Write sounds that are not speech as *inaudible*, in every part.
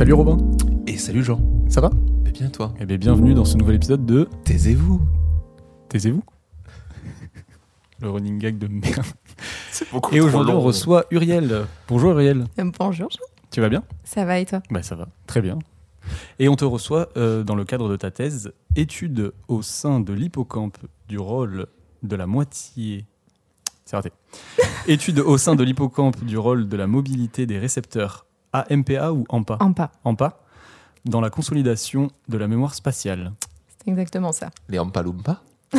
Salut Robin, Et salut Jean. ça va? Et bien toi Eh bien bienvenue dans ce nouvel épisode de Taisez-vous. Taisez-vous? *laughs* Le running gag de merde. *laughs* C'est beaucoup Et aujourd'hui on reçoit Uriel. Bonjour Uriel, Euh, Bonjour, tu vas bien? Ça va et toi? Bah ça va, très bien. Et on te reçoit euh, dans le cadre de ta thèse Étude au sein de l'hippocampe du rôle de la moitié. C'est raté. *laughs* Étude au sein de l'hippocampe du rôle de la mobilité des récepteurs AMPA ou AMPA pas, AMPA dans la consolidation de la mémoire spatiale. c'est exactement ça. Les Ampalumpa *laughs*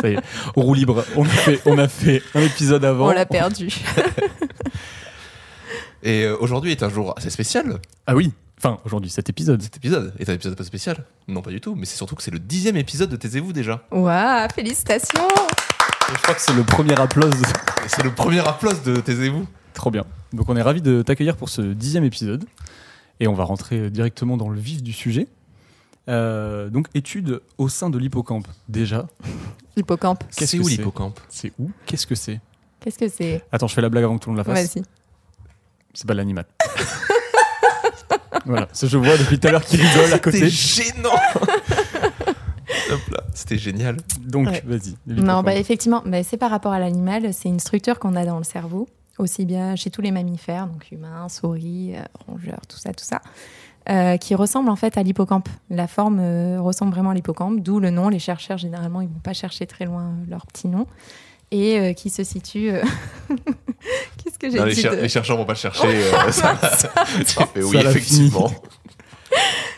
Ça y est, on roue libre. On a fait, on a fait un épisode avant. On l'a perdu. *laughs* Et euh, aujourd'hui est un jour assez spécial. Ah oui, enfin aujourd'hui cet épisode. Cet épisode est un épisode pas spécial. Non, pas du tout. Mais c'est surtout que c'est le dixième épisode de Taisez-vous déjà. Waouh, félicitations Je crois que c'est le premier applause. C'est le premier applause de Taisez-vous. Trop bien. Donc on est ravis de t'accueillir pour ce dixième épisode. Et on va rentrer directement dans le vif du sujet. Euh, donc étude au sein de l'hippocampe. Déjà, Hippocampe, Qu'est-ce C'est que où c'est l'hippocampe? C'est où? Qu'est-ce que c'est? Qu'est-ce que c'est? Attends, je fais la blague avant que tout le monde la fasse. Vas-y. C'est pas de l'animal. *laughs* voilà, ça je vois depuis tout à l'heure qui rigole à C'était côté. gênant *laughs* Hop là, C'était génial. Donc Ouais. vas-y. Non, l'hippocampe. bah effectivement, bah, c'est par rapport à l'animal, c'est une structure qu'on a dans le cerveau, aussi bien chez tous les mammifères, donc humains, souris, euh, rongeurs, tout ça, tout ça, euh, qui ressemble en fait à l'hippocampe. La forme euh, ressemble vraiment à l'hippocampe, d'où le nom. Les chercheurs, généralement, ils vont pas chercher très loin leur petit nom. Et euh, qui se situe. euh, *laughs* Qu'est-ce que j'ai les, dit cher- de- les chercheurs vont pas chercher. euh, *laughs* ça- *laughs* fait oui, Ça l'a effectivement.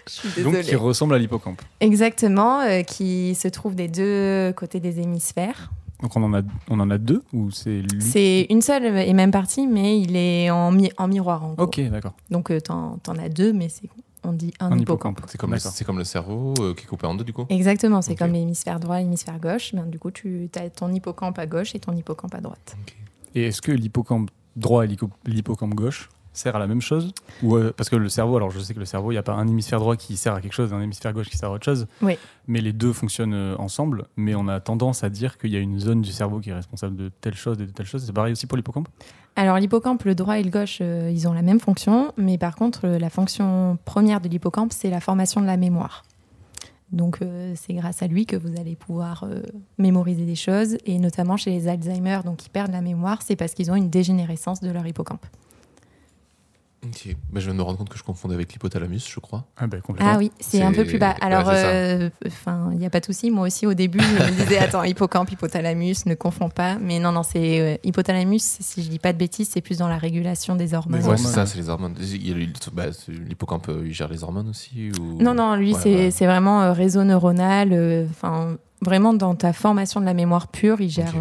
Je suis Donc qui ressemble à l'hippocampe. Exactement, euh, qui se trouve des deux côtés des hémisphères. Donc on en a, on en a deux ou c'est lui C'est une seule et même partie, mais il est en, mi- en miroir en gros. Ok, d'accord. Donc euh, t'en t'en as deux, mais c'est on dit un, Un hippocampe. C'est comme, comme le cerveau euh, qui est coupé en deux du coup. Exactement, c'est comme l'hémisphère droit et l'hémisphère gauche. Ben, du coup, tu as ton hippocampe à gauche et ton hippocampe à droite. Et est-ce que l'hippocampe droit et l'hippo- l'hippocampe gauche sert à la même chose ou euh, parce que le cerveau, alors je sais que le cerveau, il n'y a pas un hémisphère droit qui sert à quelque chose, et un hémisphère gauche qui sert à autre chose. Oui. Mais les deux fonctionnent euh, ensemble. Mais on a tendance à dire qu'il y a une zone du cerveau qui est responsable de telle chose et de telle chose. C'est pareil aussi pour l'hippocampe? Alors l'hippocampe, le droit et le gauche, euh, ils ont la même fonction, mais par contre, la fonction première de l'hippocampe, c'est la formation de la mémoire. Donc euh, c'est grâce à lui que vous allez pouvoir euh, mémoriser des choses, et notamment chez les Alzheimer, donc qui perdent la mémoire, c'est parce qu'ils ont une dégénérescence de leur hippocampe. Ok. Mais je viens de me rendre compte que je confondais avec l'hypothalamus, je crois. Ah ben complètement. Ah oui, c'est un peu plus bas. Alors, euh, enfin, il n'y a pas de souci. Moi aussi, au début, je me disais, attends, hippocampe, hypothalamus, ne confonds pas. Mais non, non, c'est euh, hypothalamus. Si je dis pas de bêtises, c'est plus dans la régulation des hormones. Ouais, c'est ça, c'est les hormones. Bah, L'hippocampe, euh, il gère les hormones aussi ou... Non, non, lui, Ouais, c'est vraiment euh, réseau neuronal. euh, Enfin, vraiment dans ta formation de la mémoire pure, il gère.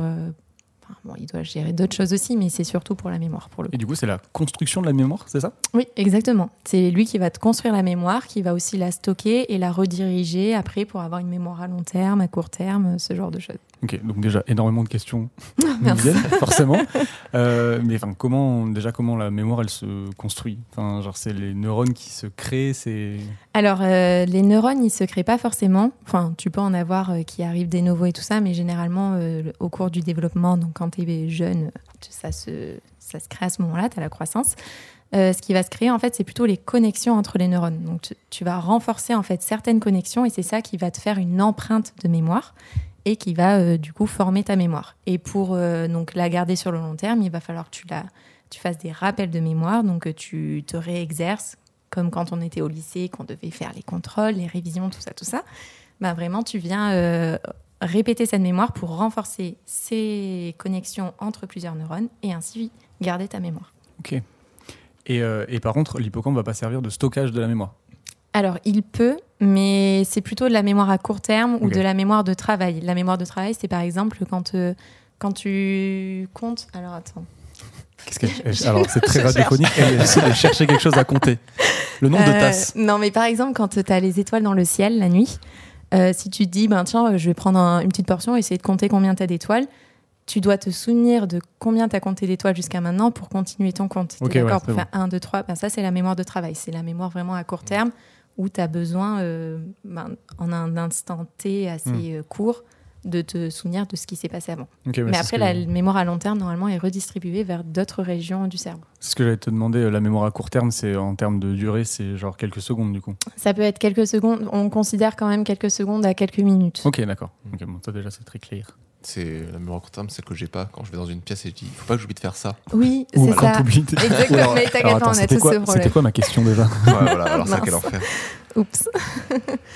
Enfin, bon, il doit gérer d'autres choses aussi, mais c'est surtout pour la mémoire, pour le Et du coup, c'est la construction de la mémoire, c'est ça? Oui, exactement. C'est lui qui va te construire la mémoire, qui va aussi la stocker et la rediriger après pour avoir une mémoire à long terme, à court terme, ce genre de choses. Ok, donc déjà énormément de questions nous *laughs* Merci. forcément. Euh, mais enfin, comment déjà comment la mémoire elle se construit? Enfin, genre c'est les neurones qui se créent, c'est Alors, euh, les neurones, ils se créent pas forcément. Enfin, tu peux en avoir euh, qui arrivent des nouveaux et tout ça, mais généralement, le- au cours du développement, donc quand tu es jeune, ça se, ça se crée à ce moment-là, tu as la croissance. Ce qui va se créer, en fait, c'est plutôt les connexions entre les neurones. Donc, tu, tu vas renforcer, en fait, certaines connexions et c'est ça qui va te faire une empreinte de mémoire et qui va, euh, du coup, former ta mémoire. Et pour euh, donc, la garder sur le long terme, il va falloir que tu, la, tu fasses des rappels de mémoire, donc euh, tu te réexerces comme quand on était au lycée, qu'on devait faire les contrôles, les révisions, tout ça, tout ça, bah vraiment, tu viens répéter cette mémoire pour renforcer ces connexions entre plusieurs neurones et ainsi garder ta mémoire. ok. Et, et par contre, l'hippocampe va pas servir de stockage de la mémoire. Alors, il peut, mais c'est plutôt de la mémoire à court terme ou de la mémoire de travail. La mémoire de travail, c'est par exemple quand, euh, quand tu comptes. Alors, attends. Qu'est-ce qu'elle- *laughs* Alors c'est très *laughs* radiophonique. Elle essaie de chercher quelque chose à compter. Le nombre de Euh, tasses. Non, mais par exemple, quand tu as les étoiles dans le ciel la nuit, euh, si tu te dis, ben tiens, je vais prendre un- une petite portion et essayer de compter combien tu as d'étoiles, tu dois te souvenir de combien tu as compté d'étoiles jusqu'à maintenant pour continuer ton compte. T'es Ok, d'accord ouais, Pour faire 1, 2, 3, ben ça, c'est la mémoire de travail. C'est la mémoire vraiment à court terme où tu as besoin, euh, ben, en un instant T assez Hmm. euh, court, de te souvenir de ce qui s'est passé avant. Mais après, la mémoire à long terme, normalement, est redistribuée vers d'autres régions du cerveau. c'est ce que j'allais te demander. euh, La mémoire à court terme, c'est en termes de durée, c'est genre quelques secondes du coup. Ça peut être quelques secondes, on considère quand même quelques secondes à quelques minutes. Ok, d'accord. Ok, bon, ça déjà c'est très clair. C'est la mémoire à court terme, celle que j'ai pas quand je vais dans une pièce et je dis il faut pas que j'oublie de faire ça. Oui, Ou c'est ça. Exactement, mais t'inquiète pas, on a c'était tous quoi- ce problème. C'était quoi ma question déjà *laughs* Ouais, voilà, alors ça, quel enfer. Oups.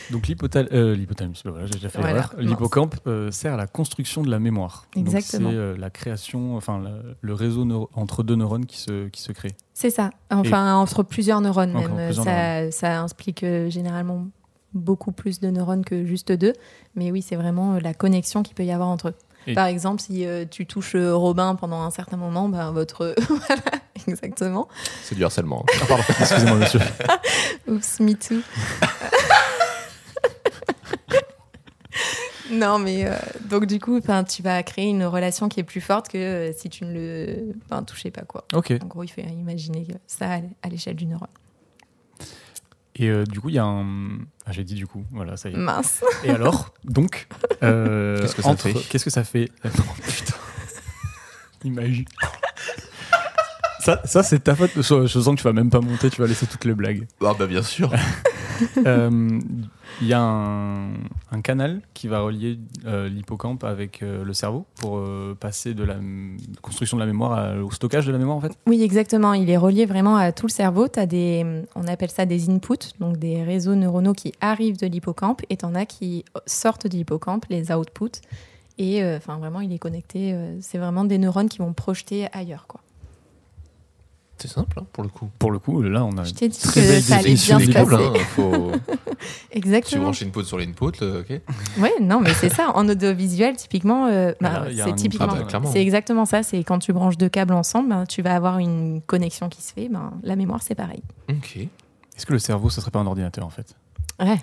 Donc euh, l'hypothalamus, bah voilà, j'ai déjà fait Voilà, l'erreur. mince. L'hippocampe euh, sert à la construction de la mémoire. Exactement. C'est euh, la création, enfin la- le réseau entre deux neurones qui se, qui se crée. C'est ça. Enfin, entre plusieurs neurones même. plusieurs ça, ça implique euh, généralement beaucoup plus de neurones que juste deux. Mais oui, c'est vraiment euh, la connexion qu'il peut y avoir entre eux. Et- Par exemple, si euh, tu touches euh, Robin pendant un certain moment, ben, votre... *laughs* voilà, exactement. C'est du harcèlement. Ah pardon, *laughs* excusez-moi monsieur. *laughs* Oups, me too. non, mais euh, donc du coup, tu vas créer une relation qui est plus forte que euh, si tu ne le touchais pas. quoi. Ok. En gros, il faut imaginer ça à l'échelle du neurone. Et euh, du coup, il y a un. Ah, j'ai dit du coup, voilà, ça y est. Mince. Et alors, donc, euh, Qu'est-ce que ça entre- fait Qu'est-ce que ça fait *laughs* Oh, Putain. Imagine. Ça, ça c'est ta faute. Je je sens que tu vas même pas monter, tu vas laisser toutes les blagues. Ah bah bien sûr. *laughs* *laughs* Euh, Il y a un, canal qui va relier euh, l'hippocampe avec euh, le cerveau pour euh, passer de la construction de la mémoire au stockage de la mémoire en fait? Oui, exactement. Il est relié vraiment à tout le cerveau. As des, on appelle ça des inputs, donc des réseaux neuronaux qui arrivent de l'hippocampe, et t'en as qui sortent de l'hippocampe, les outputs. Et euh, enfin, vraiment, il est connecté. euh, c'est vraiment des neurones qui vont projeter ailleurs, quoi. C'est simple hein, pour le coup. Pour le coup, là on a Je t'ai dit très que belle ça allait bien se passer. hein, faut... *laughs* Tu Exactement. branches l'input sur l'input, le- ok Ouais, non, mais c'est ça. En audiovisuel, typiquement, euh, bah, Voilà, il y a un c'est typiquement. Ah bah, c'est exactement ça. C'est quand tu branches deux câbles ensemble, ben, tu vas avoir une connexion qui se fait. Ben, la mémoire, c'est pareil. Ok. Est-ce que le cerveau, ce serait pas un ordinateur en fait? Ouais.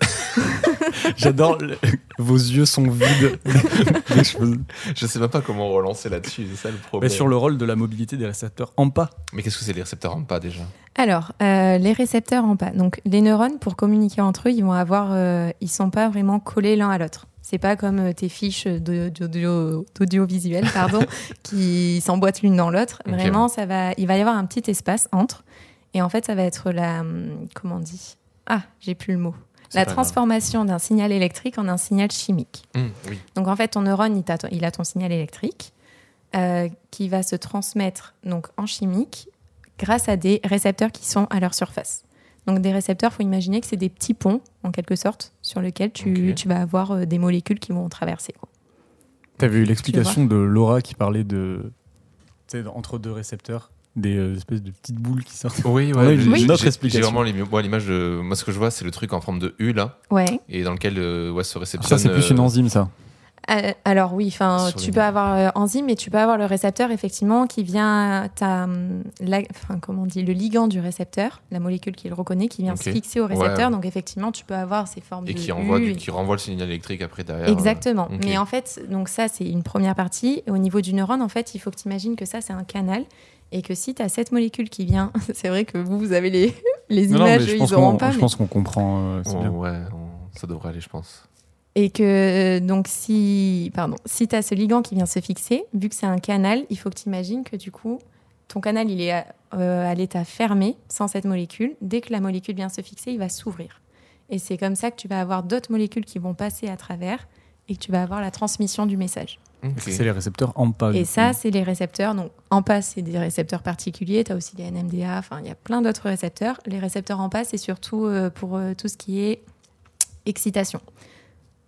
*laughs* J'adore. le- Vos yeux sont vides. *laughs* Je sais même pas comment relancer là-dessus, c'est ça le Mais problème. sur le rôle de la mobilité des récepteurs en pas. Mais qu'est-ce que c'est les récepteurs en pas déjà? Alors, euh, les récepteurs en pas. Donc, les neurones, pour communiquer entre eux, ils vont avoir, euh, ils sont pas vraiment collés l'un à l'autre. C'est pas comme euh, tes fiches d'audiovisuel, pardon, *laughs* qui s'emboîtent l'une dans l'autre. Vraiment, ça va, il va y avoir un petit espace entre. Et en fait, ça va être la, hum, comment on dit? Ah, j'ai plus le mot. La transformation d'un signal électrique en un signal chimique. Oui. Donc en fait, ton neurone, il, a ton signal électrique euh, qui va se transmettre donc en chimique grâce à des récepteurs qui sont à leur surface. Donc des récepteurs, faut imaginer que c'est des petits ponts en quelque sorte sur lesquels tu, vas avoir euh, des molécules qui vont traverser. T'avais eu l'explication de Laura qui parlait de. Entre deux récepteurs, des euh, espèces de petites boules qui sortent. Oui, On a une- j'ai- une autre j'ai- explication. J'ai vraiment l'image de. Moi, ce que je vois, c'est le truc en forme de U là, Ouais. et dans lequel euh, ouais, se Ah, réceptionne. ça, c'est plus euh, une enzyme, ça. Euh, alors oui, enfin, tu les- peux avoir euh, enzyme, mais tu peux avoir le récepteur effectivement qui vient, la- enfin comment on dit, le ligand du récepteur, la molécule qui le reconnaît, qui vient se fixer au récepteur. Ouais. Donc effectivement, tu peux avoir ces formes Et de qui, envoie U du- et- qui renvoie le signal électrique après derrière. Exactement. Mais en fait, donc ça, c'est une première partie. Au niveau du neurone, en fait, il faut que tu imagines que ça, c'est un canal. Et que si tu as cette molécule qui vient, *laughs* c'est vrai que vous, vous avez les, *laughs* les Non, non, images, ils n'auront qu'on pas. je mais- pense qu'on comprend. euh, bien. ouais, on- ça devrait aller, je pense. Et que donc si, pardon, si tu as ce ligand qui vient se fixer, vu que c'est un canal, il faut que tu imagines que du coup, ton canal, il est à, euh, à l'état fermé, sans cette molécule. Dès que la molécule vient se fixer, il va s'ouvrir. Et c'est comme ça que tu vas avoir d'autres molécules qui vont passer à travers et que tu vas avoir la transmission du message. Ok. C'est les récepteurs en pas. Et ça, c'est les récepteurs. Donc, en passe, c'est des récepteurs particuliers. Tu as aussi les NMDA. Enfin, il y a plein d'autres récepteurs. Les récepteurs en passe, c'est surtout euh, pour euh, tout ce qui est excitation.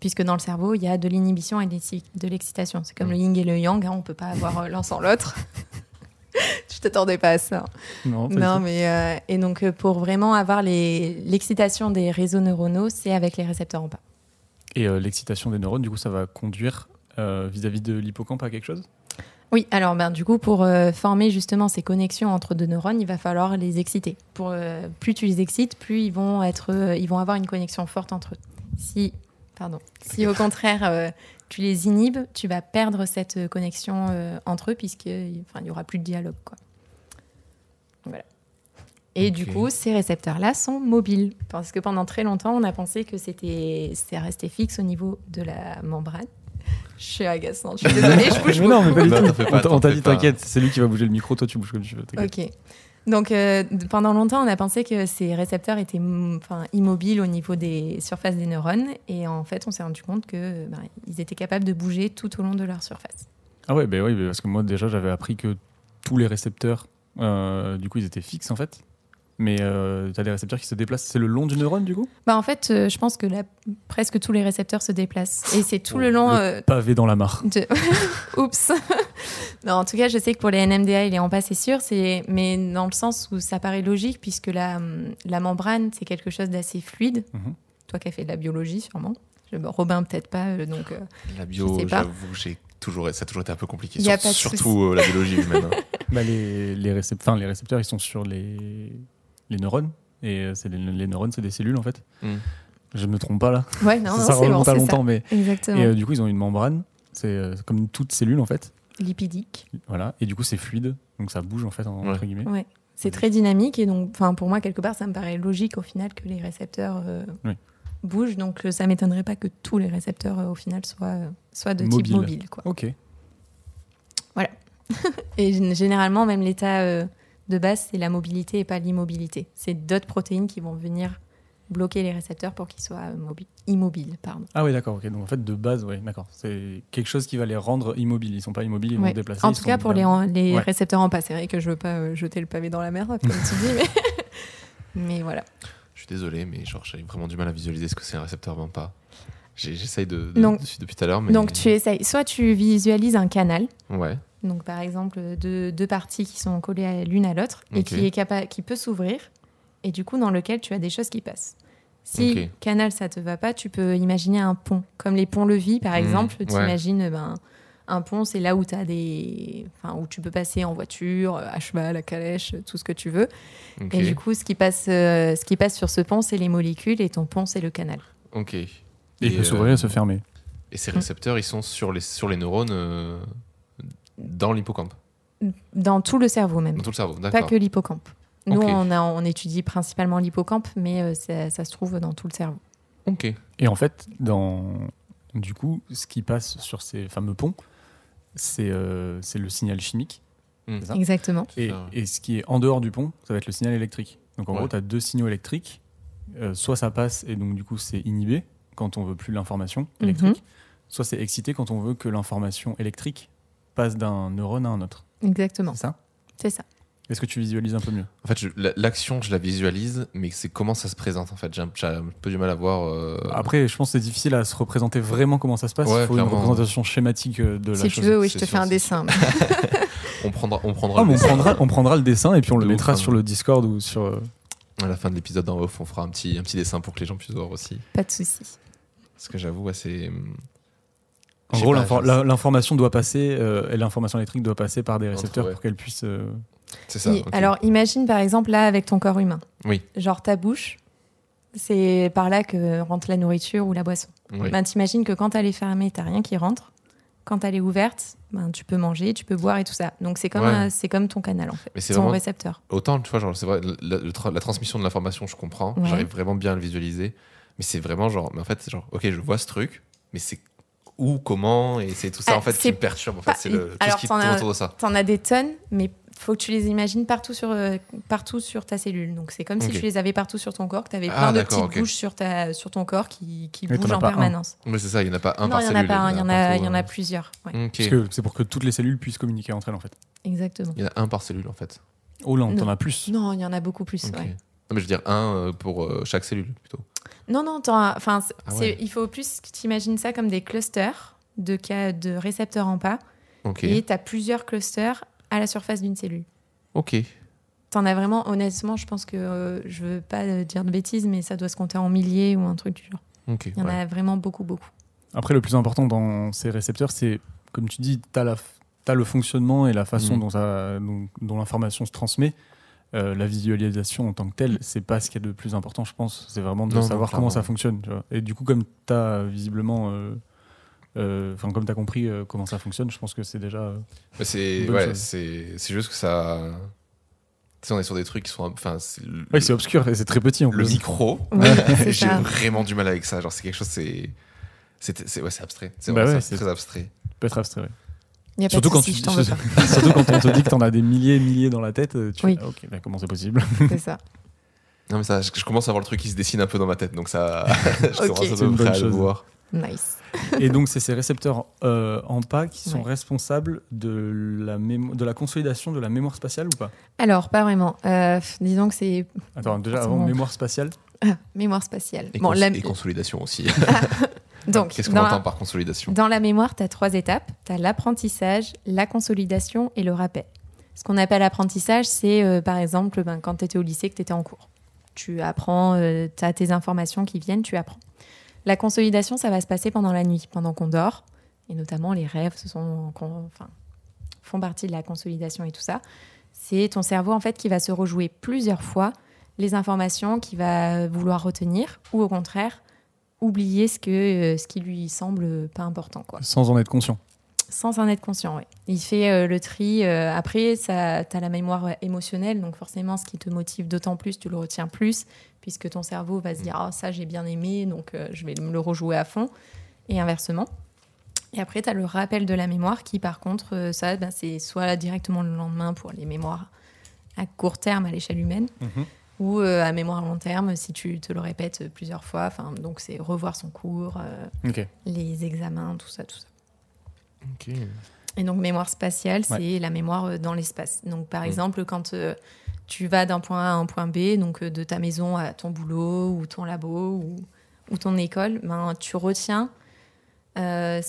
Puisque dans le cerveau, il y a de l'inhibition et de l'exci- de l'excitation. C'est comme Mm. le yin et le yang. hein, on peut pas avoir euh, l'un sans l'autre. *laughs* Je t'attendais pas à ça. Non, pas Non, du tout. mais euh, et donc pour vraiment avoir l'excitation des réseaux neuronaux, c'est avec les récepteurs en pas. Et euh, l'excitation des neurones, du coup, ça va conduire euh, vis-à-vis de l'hippocampe à quelque chose? Oui, alors ben, du coup, pour euh, former justement ces connexions entre deux neurones, il va falloir les exciter. Pour, euh, plus tu les excites, plus ils vont, être, euh, ils vont avoir une connexion forte entre eux. Si, pardon, si au contraire tu les inhibes, tu vas perdre cette connexion entre eux puisqu'il enfin, il y aura plus de dialogue. Quoi. Voilà. Et du coup, ces récepteurs-là sont mobiles. Parce que pendant très longtemps, on a pensé que c'était c'est resté fixe au niveau de la membrane. Je suis agaçante, je suis désolée, je bouge *laughs* mais non, mais pas du tout. pas, On t'a- dit, pas. t'inquiète, c'est lui qui va bouger le micro, toi tu bouges comme tu veux. t'inquiète. Ok. Donc euh, pendant longtemps, on a pensé que ces récepteurs étaient mm, enfin, immobiles au niveau des surfaces des neurones. Et en fait, on s'est rendu compte que ben, ils étaient capables de bouger tout au long de leur surface. Ah ouais, bah oui, parce que moi déjà j'avais appris que tous les récepteurs, euh, du coup ils étaient fixes en fait. Mais euh, t'as des récepteurs qui se déplacent. C'est le long du neurone du coup? Bah, en fait, euh, je pense que là, presque tous les récepteurs se déplacent. Et c'est tout le long. euh, Pavé dans la mare. de- *laughs* Oups. *laughs* non, en tout cas, je sais que pour les NMDA, il est en pas, c'est sûr. C'est mais dans le sens où ça paraît logique, puisque la, hum, la membrane, c'est quelque chose d'assez fluide. Mhm. Toi qui as fait de la biologie, sûrement. Robin, peut-être pas. euh, donc, euh, La bio, j'avoue, j'ai toujours, ça a toujours été un peu compliqué. Y a Sur- pas de surtout euh, la biologie humaine. hein. *laughs* Bah, les, les, récep- enfin, les récepteurs ils sont sur les, les neurones. Et euh, c'est les, les neurones, c'est des cellules en fait. Mm. Je me trompe pas là. ouais, non, *laughs* non, ça c'est bon, remonte à c'est ça. longtemps, mais. Exactement. Et euh, du coup ils ont une membrane. C'est euh, comme toute cellule en fait. Lipidique. Voilà. Et du coup c'est fluide. Donc ça bouge en fait, en- Ouais. entre guillemets. Ouais. C'est très dynamique et donc, enfin, pour moi, quelque part, ça me paraît logique au final que les récepteurs euh, Oui. bougent. Donc, ça m'étonnerait pas que tous les récepteurs, euh, au final, soient, soient de type Mobile. mobile. Quoi. Ok. *laughs* Et gén- généralement, même l'état euh, de base, c'est la mobilité et pas l'immobilité. C'est d'autres protéines qui vont venir bloquer les récepteurs pour qu'ils soient euh, mobi- immobiles. Pardon. Ah oui, d'accord. Donc en fait, de base, ouais, d'accord. C'est quelque chose qui va les rendre immobiles. Ils sont pas immobiles, ils vont Ouais. se déplacer. En tout cas, pour les, bien- en- les Ouais. récepteurs en pas, c'est vrai que je veux pas euh, jeter le pavé dans la mer, comme tu dis, mais... *laughs* mais voilà. Je suis désolé, mais genre, j'ai vraiment du mal à visualiser ce que c'est un récepteur pas. J'essaye de, de- Donc- dessus depuis tout à l'heure, mais. Donc, tu essayes, soit tu visualises un canal, Ouais. Donc par exemple deux, deux parties qui sont collées l'une à l'autre et qui, est capa- qui peut s'ouvrir, et du coup, dans lequel tu as des choses qui passent. Si canal, ça te va pas, tu peux imaginer un pont. Comme les ponts-levis, par Mhm, exemple, tu ouais. imagines ben, un pont, c'est là où, as des... enfin, où tu peux passer en voiture, à cheval, à calèche, tout ce que tu veux. Et du coup, ce qui passe, euh, ce qui passe sur ce pont, c'est les molécules, et ton pont, c'est le canal. Ok. Et il peut euh, s'ouvrir et se fermer. Et ces récepteurs, ils sont sur les, sur les neurones euh, dans l'hippocampe, Dans tout le cerveau même. dans tout le cerveau. Pas D'accord. que l'hippocampe. Nous, on, a, on étudie principalement l'hippocampe, mais euh, ça, ça se trouve dans tout le cerveau. Ok. Et en fait, dans... du coup, ce qui passe sur ces fameux ponts, c'est euh, le signal chimique. Hmm. Exactement. Et, ce qui est en dehors du pont, ça va être le signal électrique. Donc en Ouais. gros, tu as deux signaux électriques. Euh, soit ça passe et donc du coup c'est inhibé quand on veut plus l'information électrique. Soit c'est excité quand on veut que l'information électrique passe d'un neurone à un autre. Exactement. C'est ça C'est ça. Est-ce que tu visualises un peu mieux? En fait, l'action, je la visualise, mais c'est comment ça se présente en fait. J'ai un, peu du mal à voir. euh, Après, je pense que c'est difficile à se représenter vraiment comment ça se passe. Ouais, Il faut une représentation schématique euh, de la Si chose. tu veux, oui, je te sûr, fais un dessin. *laughs* on prendra, on prendra Ah, le on, dessin. prendra, on prendra le dessin et puis on le mettra ouf, hein. sur le Discord ou sur. euh, À la fin de l'épisode en off, on fera un petit, un petit dessin pour que les gens puissent voir aussi. Pas de souci. Parce que j'avoue, ouais, c'est. En gros, l'information doit passer, euh, et l'information électrique doit passer par des récepteurs ouais. pour qu'elle puisse. euh, C'est ça. Oui. Alors, imagine par exemple là avec ton corps humain. Oui. Genre ta bouche, c'est par là que rentre la nourriture ou la boisson. Oui. Ben, T'imagines que quand elle est fermée, t'as rien qui rentre. Quand elle est ouverte, ben, tu peux manger, tu peux boire et tout ça. Donc c'est comme, Ouais. un- c'est comme ton canal en fait, Mais c'est ton vraiment- récepteur. Autant, tu vois, genre, c'est vrai, la, le tra- la transmission de l'information, je comprends. Ouais. J'arrive vraiment bien à le visualiser. Mais c'est vraiment genre, mais en fait, c'est genre, ok, je vois ce truc, mais c'est où, comment, et c'est tout ça, Ah, en fait, qui c'est me perturbe. En fait, c'est le, tout Alors, ce qui t'en tourne as- autour de ça. T'en as des tonnes, mais faut que tu les imagines partout sur, euh, partout sur ta cellule. Donc c'est comme si tu les avais partout sur ton corps, que tu avais Ah, plein de petites ok. bouches sur, ta, sur ton corps qui, qui Mais bougent en un. permanence. Oui, c'est ça, il n'y en a pas un non, par il y en cellule. a pas un, il y en a, partout, il y en a plusieurs. ouais. C'est pour que toutes les cellules puissent communiquer entre elles en fait. Exactement. Il y en a un par cellule, en fait. Oh là, Non. t'en as plus. Non, il y en a beaucoup plus. Ok. ouais. Non, mais je veux dire un euh, pour euh, chaque cellule, plutôt. Non, non, enfin, Ah ouais. il faut plus que tu imagines ça comme des clusters de, cas de récepteurs en pas. Et tu as plusieurs clusters à la surface d'une cellule. Ok. T'en as vraiment, honnêtement, je pense que euh, je veux pas euh, dire de bêtises, mais ça doit se compter en milliers ou un truc du genre. Ok. Il y en ouais. a vraiment beaucoup, beaucoup. Après, le plus important dans ces récepteurs, c'est, comme tu dis, tu as, le fonctionnement et la façon Mm. dont, ça- dont, dont l'information se transmet. Euh, la visualisation en tant que telle, c'est pas ce qu'il y a de plus important, je pense. C'est vraiment de Non, non, savoir comment ça fonctionne. tu vois. Et du coup, comme tu as visiblement. euh, euh, Enfin, comme tu as compris euh, comment ça fonctionne, je pense que c'est déjà. euh, Mais c'est ouais, chose. c'est c'est juste que ça Tu sais, on est sur des trucs qui sont. Enfin, Oui, c'est obscur et c'est très petit en le plus. micro. *laughs* *laughs* J'ai vraiment du mal avec ça. Genre, c'est quelque chose, c'est. C'est c'est- ouais, c'est abstrait. C'est Bah ouais, c'est très abstrait. peut être abstrait. ouais. Y a pas Surtout quand, tu, je t'en veux *laughs* pas. surtout quand on te dit que t'en as des milliers et milliers dans la tête, euh, tu Oui. ah, ok, bah, comment c'est possible *laughs* C'est ça. Non, mais ça, je, je commence à voir le truc qui se dessine un peu dans ma tête. Donc, ça. *laughs* je Ok. commence à une bonne à le chose. voir. Nice. Et donc, c'est ces récepteurs euh, en pas qui sont Ouais. responsables de la, mémo- de la consolidation de la mémoire spatiale ou pas? Alors, pas vraiment. Euh, disons que c'est Attends, déjà avant mémoire spatiale, ah, mémoire spatiale. Et, Bon, cons- la- et consolidation aussi. Donc, Qu'est-ce qu'on entend par consolidation dans la mémoire, tu as trois étapes. Tu as l'apprentissage, la consolidation et le rappel. Ce qu'on appelle apprentissage, c'est euh, par exemple ben, quand tu étais au lycée, que tu étais en cours. Tu apprends, tu as tes informations qui viennent, tu apprends. La consolidation, ça va se passer pendant la nuit, pendant qu'on dort. Et notamment, les rêves ce sont, enfin, font partie de la consolidation et tout ça. C'est ton cerveau en fait qui va se rejouer plusieurs fois les informations qu'il va vouloir retenir ou au contraire oublier ce, que, euh, ce qui lui semble pas important. Quoi. sans en être conscient. Sans en être conscient, oui. Il fait euh, le tri. euh, après, tu as la mémoire euh, émotionnelle, donc forcément, ce qui te motive d'autant plus, tu le retiens plus, puisque ton cerveau va se dire Ah, ça, j'ai bien aimé, donc euh, je vais me le rejouer à fond, et inversement. Et après, tu as le rappel de la mémoire, qui, par contre, euh, ça, ben, c'est soit directement le lendemain pour les mémoires à court terme à l'échelle humaine, Mhm. Ou euh, à mémoire à long terme si tu te le répètes plusieurs fois. Enfin, donc, c'est revoir son cours, euh, les examens, tout ça, tout ça. Et donc, mémoire spatiale, Ouais. c'est la mémoire euh, dans l'espace. Donc, par Mm. exemple, quand tu vas d'un point A à un point B, donc de ta maison à ton boulot ou ton labo ou, ou ton école, ben, tu retiens euh,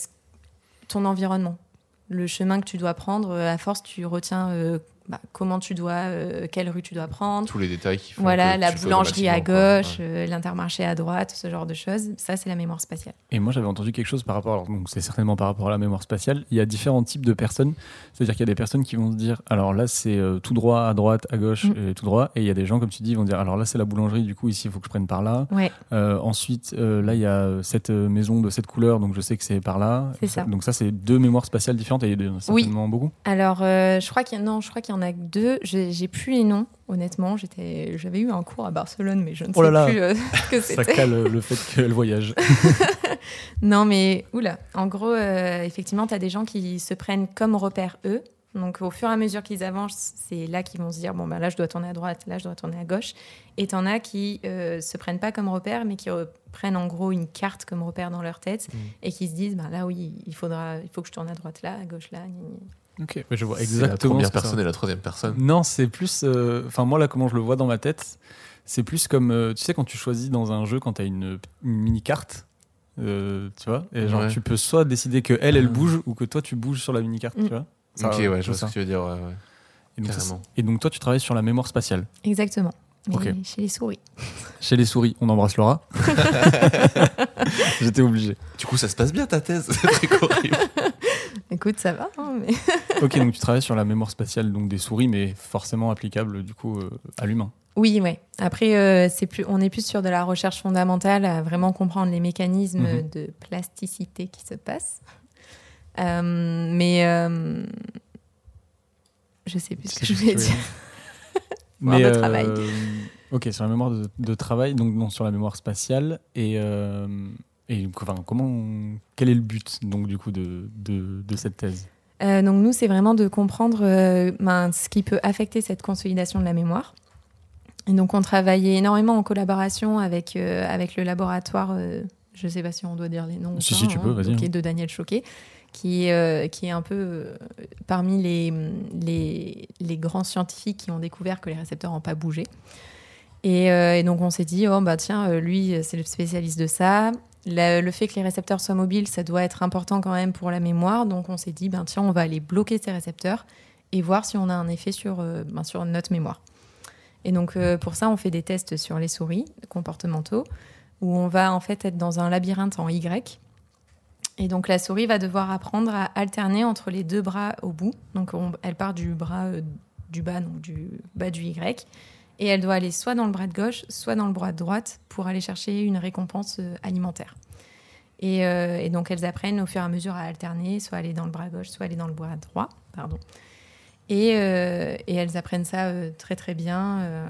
ton environnement. Le chemin que tu dois prendre, à force, tu retiens euh, bah, comment tu dois, euh, quelle rue tu dois prendre. Tous les détails qui font. Voilà, que la boulangerie à gauche, euh, l'intermarché à droite, ce genre de choses. Ça, c'est la mémoire spatiale. Et moi, j'avais entendu quelque chose par rapport, alors, donc c'est certainement par rapport à la mémoire spatiale. Il y a différents types de personnes. C'est-à-dire qu'il y a des personnes qui vont se dire, alors là, c'est euh, tout droit, à droite, à gauche, Mm. et tout droit. Et il y a des gens, comme tu dis, ils vont dire, alors là, c'est la boulangerie, du coup, ici, il faut que je prenne par là. Ouais, Euh, ensuite, euh, là, il y a cette maison de cette couleur, donc je sais que c'est par là. C'est ça. Donc ça, c'est deux mémoires spatiales différentes et il y en a certainement beaucoup. Alors, euh, je crois qu'il y, a- non, je crois qu'il y en a que deux. J'ai plus les noms, honnêtement. J'avais eu un cours à Barcelone, mais je ne Oh là sais là. plus euh, *laughs* ce que Ça c'était. cale le fait qu'elle voyage. *laughs* Non, mais oula. En gros, euh, effectivement, tu as des gens qui se prennent comme repère eux. Donc, au fur et à mesure qu'ils avancent, c'est là qu'ils vont se dire bon, ben là, je dois tourner à droite, là, je dois tourner à gauche. Et t'en as qui euh, se prennent pas comme repère, mais qui re- prennent en gros une carte comme repère dans leur tête Mm. et qui se disent ben là, oui, il, faudra, il faut que je tourne à droite là, à gauche là. Ok, mais je vois C'est exactement. La ce première que ça- personne et la troisième personne. Non, c'est plus. euh, Enfin, moi, là, comment je le vois dans ma tête, c'est plus comme. euh, tu sais, quand tu choisis dans un jeu, quand tu as une, une mini-carte, euh, tu vois, et genre, Ouais. tu peux soit décider que elle, elle Ah. bouge ou que toi, tu bouges sur la mini-carte, Mm. tu vois. Ça, ok, ouais, je vois ça. ce que tu veux dire. ouais, ouais. Et donc, ça, Carrément. c'est- et donc, toi, tu travailles sur la mémoire spatiale. Exactement. Mais Ok. chez les souris. *laughs* Chez les souris, on embrasse Laura. *laughs* *laughs* J'étais obligé. Du coup, ça se passe bien ta thèse. C'est horrible. Écoute, ça va. hein, mais... *laughs* Ok, donc tu travailles sur la mémoire spatiale donc des souris, mais forcément applicable du coup euh, à l'humain. Oui, ouais. Après, euh, c'est plus, on est plus sur de la recherche fondamentale, à vraiment comprendre les mécanismes Mhm. de plasticité qui se passent. Euh, mais je sais plus ce que je voulais dire. *laughs* Mais de travail. ok, sur la mémoire de, de travail, donc non, sur la mémoire spatiale et et enfin comment quel est le but donc du coup de, de, de cette thèse? Euh, donc nous, c'est vraiment de comprendre euh, ben, ce qui peut affecter cette consolidation de la mémoire. Et donc on travaillait énormément en collaboration avec, euh, avec le laboratoire, je ne sais pas si on doit dire les noms, ou Si, pas, si, tu peux, vas-y, ok, hein. de Daniel Choquet, qui, qui est un peu parmi les, les, les grands scientifiques qui ont découvert que les récepteurs n'ont pas bougé. Et, euh, et donc on s'est dit, oh bah tiens, lui, c'est le spécialiste de ça. Le fait que les récepteurs soient mobiles, ça doit être important quand même pour la mémoire. Donc on s'est dit, ben tiens, on va aller bloquer ces récepteurs et voir si on a un effet sur, euh, ben, notre mémoire. Et donc euh, pour ça, on fait des tests sur les souris comportementaux où on va en fait être dans un labyrinthe en Y. Et donc la souris va devoir apprendre à alterner entre les deux bras au bout. Donc on- elle part du bras euh, du bas, donc du bas du Y. Et elle doit aller soit dans le bras de gauche, soit dans le bras de droite pour aller chercher une récompense euh, alimentaire. Et, euh, et donc elles apprennent au fur et à mesure à alterner, soit aller dans le bras gauche, soit aller dans le bras droit. Pardon. Et, euh, et elles apprennent ça euh, très très bien. Euh,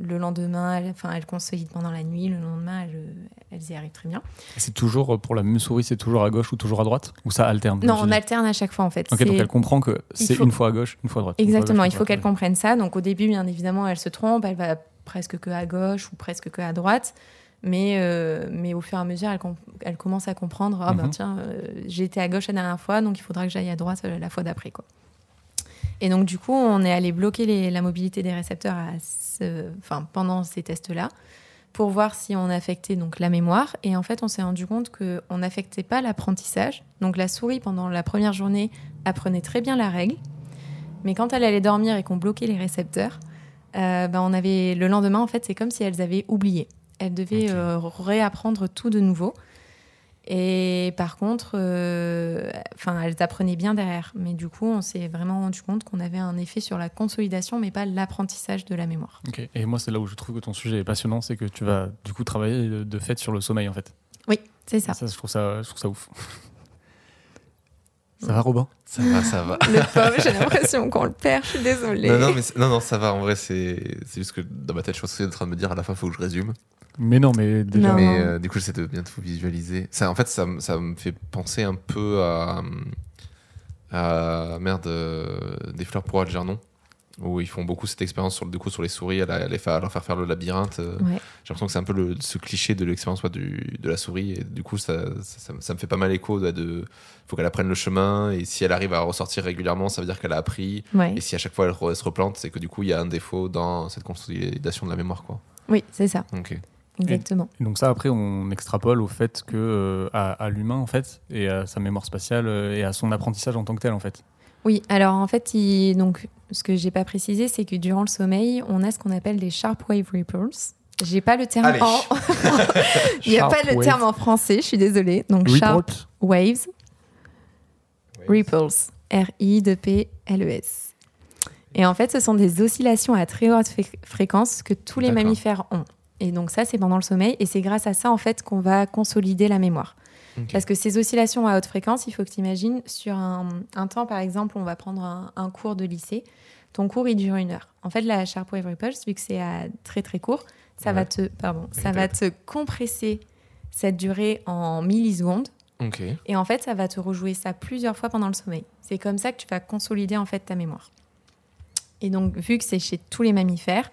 le lendemain, elles, enfin, elles consolident pendant la nuit. Le lendemain, elles, elles y arrivent très bien. C'est toujours, pour la même souris, c'est toujours à gauche ou toujours à droite? Ou ça alterne? Non, on alterne à chaque fois en fait. Ok, donc elle comprend que c'est faut- une fois à gauche, une fois à droite. à Exactement, gauche, il faut qu'elle comprenne ça. Donc au début, bien évidemment, elle se trompe, elle va presque que à gauche ou presque que à droite. Mais, euh, mais au fur et à mesure, elle, com- elle commence à comprendre, ah ben Mhm. tiens, euh, été à gauche la dernière fois, donc il faudra que j'aille à droite la fois d'après. quoi. Et donc du coup, on est allé bloquer les- la mobilité des récepteurs à ce- enfin, pendant ces tests-là pour voir si on affectait donc la mémoire. Et en fait, on s'est rendu compte qu'on n'affectait pas l'apprentissage. Donc la souris, pendant la première journée, apprenait très bien la règle. Mais quand elle allait dormir et qu'on bloquait les récepteurs, euh, ben, on avait le lendemain, en fait, c'est comme si elles avaient oublié. Elles devaient euh, réapprendre tout de nouveau. Et par contre, euh, enfin, elles apprenaient bien derrière. Mais du coup, on s'est vraiment rendu compte qu'on avait un effet sur la consolidation, mais pas l'apprentissage de la mémoire. Ok. Et moi, c'est là où je trouve que ton sujet est passionnant, c'est que tu vas du coup travailler de, fait sur le sommeil en fait. Oui, c'est ça. Ça, je trouve ça, je trouve ça ouf. *laughs* ça va, Robin? Ça va, ça va. Le pauvre, j'ai l'impression qu'on le perd. Je suis désolée. Non, non, mais c'est- non, non, ça va. En vrai, c'est c'est juste que dans ma tête, je pense que c'est en train de me dire à la fin, faut que je résume. Mais non, mais déjà. Non. Mais euh, du coup, j'essaie de bien tout visualiser. Ça, en fait, ça, me- ça me fait penser un peu à. à merde, euh, des fleurs pour Algernon. Où ils font beaucoup cette expérience sur, du coup, sur les souris, à, la- à les faire- à leur faire faire le labyrinthe. euh, Ouais. J'ai l'impression que c'est un peu le, ce cliché de l'expérience ouais, du- de la souris. Et du coup, ça, ça, ça me- ça me fait pas mal écho. Il de, faut qu'elle apprenne le chemin. Et si elle arrive à ressortir régulièrement, ça veut dire qu'elle a appris. Ouais. Et si à chaque fois elle, re- elle se replante, c'est que du coup, il y a un défaut dans cette consolidation de la mémoire. Quoi. Oui, c'est ça, Ok. Exactement. Et donc ça, après, on extrapole au fait que euh, à, à l'humain en fait, et à sa mémoire spatiale euh, et à son apprentissage en tant que tel en fait. Oui, alors en fait, il- donc, ce que j'ai pas précisé, c'est que durant le sommeil, on a ce qu'on appelle des sharp wave ripples. J'ai pas le terme Allez. en. *laughs* Il n'y a Sharp pas le terme en français, je suis désolée. Donc sharp Report. waves ripples. R-I-P-L-E-S. Et en fait, ce sont des oscillations à très haute fréquence que tous les mammifères ont. Et donc ça, c'est pendant le sommeil. Et c'est grâce à ça, en fait, qu'on va consolider la mémoire. Parce que ces oscillations à haute fréquence, il faut que tu imagines, sur un, un temps, par exemple, on va prendre un, un cours de lycée. Ton cours, il dure une heure. En fait, la Sharp Wave Ripples, vu que c'est très très court, ça, va, te, pardon, ça va te compresser cette durée en millisecondes. Et en fait, ça va te rejouer ça plusieurs fois pendant le sommeil. C'est comme ça que tu vas consolider en fait ta mémoire. Et donc, vu que c'est chez tous les mammifères,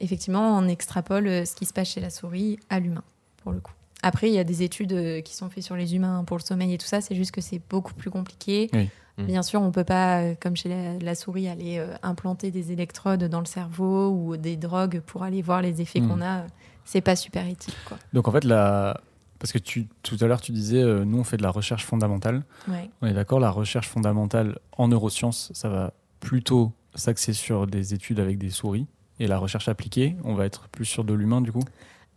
effectivement, on extrapole euh, ce qui se passe chez la souris à l'humain, pour le coup. Après, il y a des études euh, qui sont faites sur les humains pour le sommeil et tout ça. C'est juste que c'est beaucoup plus compliqué. Oui. Mm. Bien sûr, on peut pas, euh, comme chez la, la souris, aller euh, implanter des électrodes dans le cerveau ou des drogues pour aller voir les effets Mm. qu'on a. C'est pas super éthique, quoi. Donc en fait, la... parce que tu, tout à l'heure, tu disais, euh, nous, on fait de la recherche fondamentale. Ouais. On est d'accord, la recherche fondamentale en neurosciences, ça va plutôt s'axer sur des études avec des souris. Et la recherche appliquée, on va être plus sur de l'humain du coup.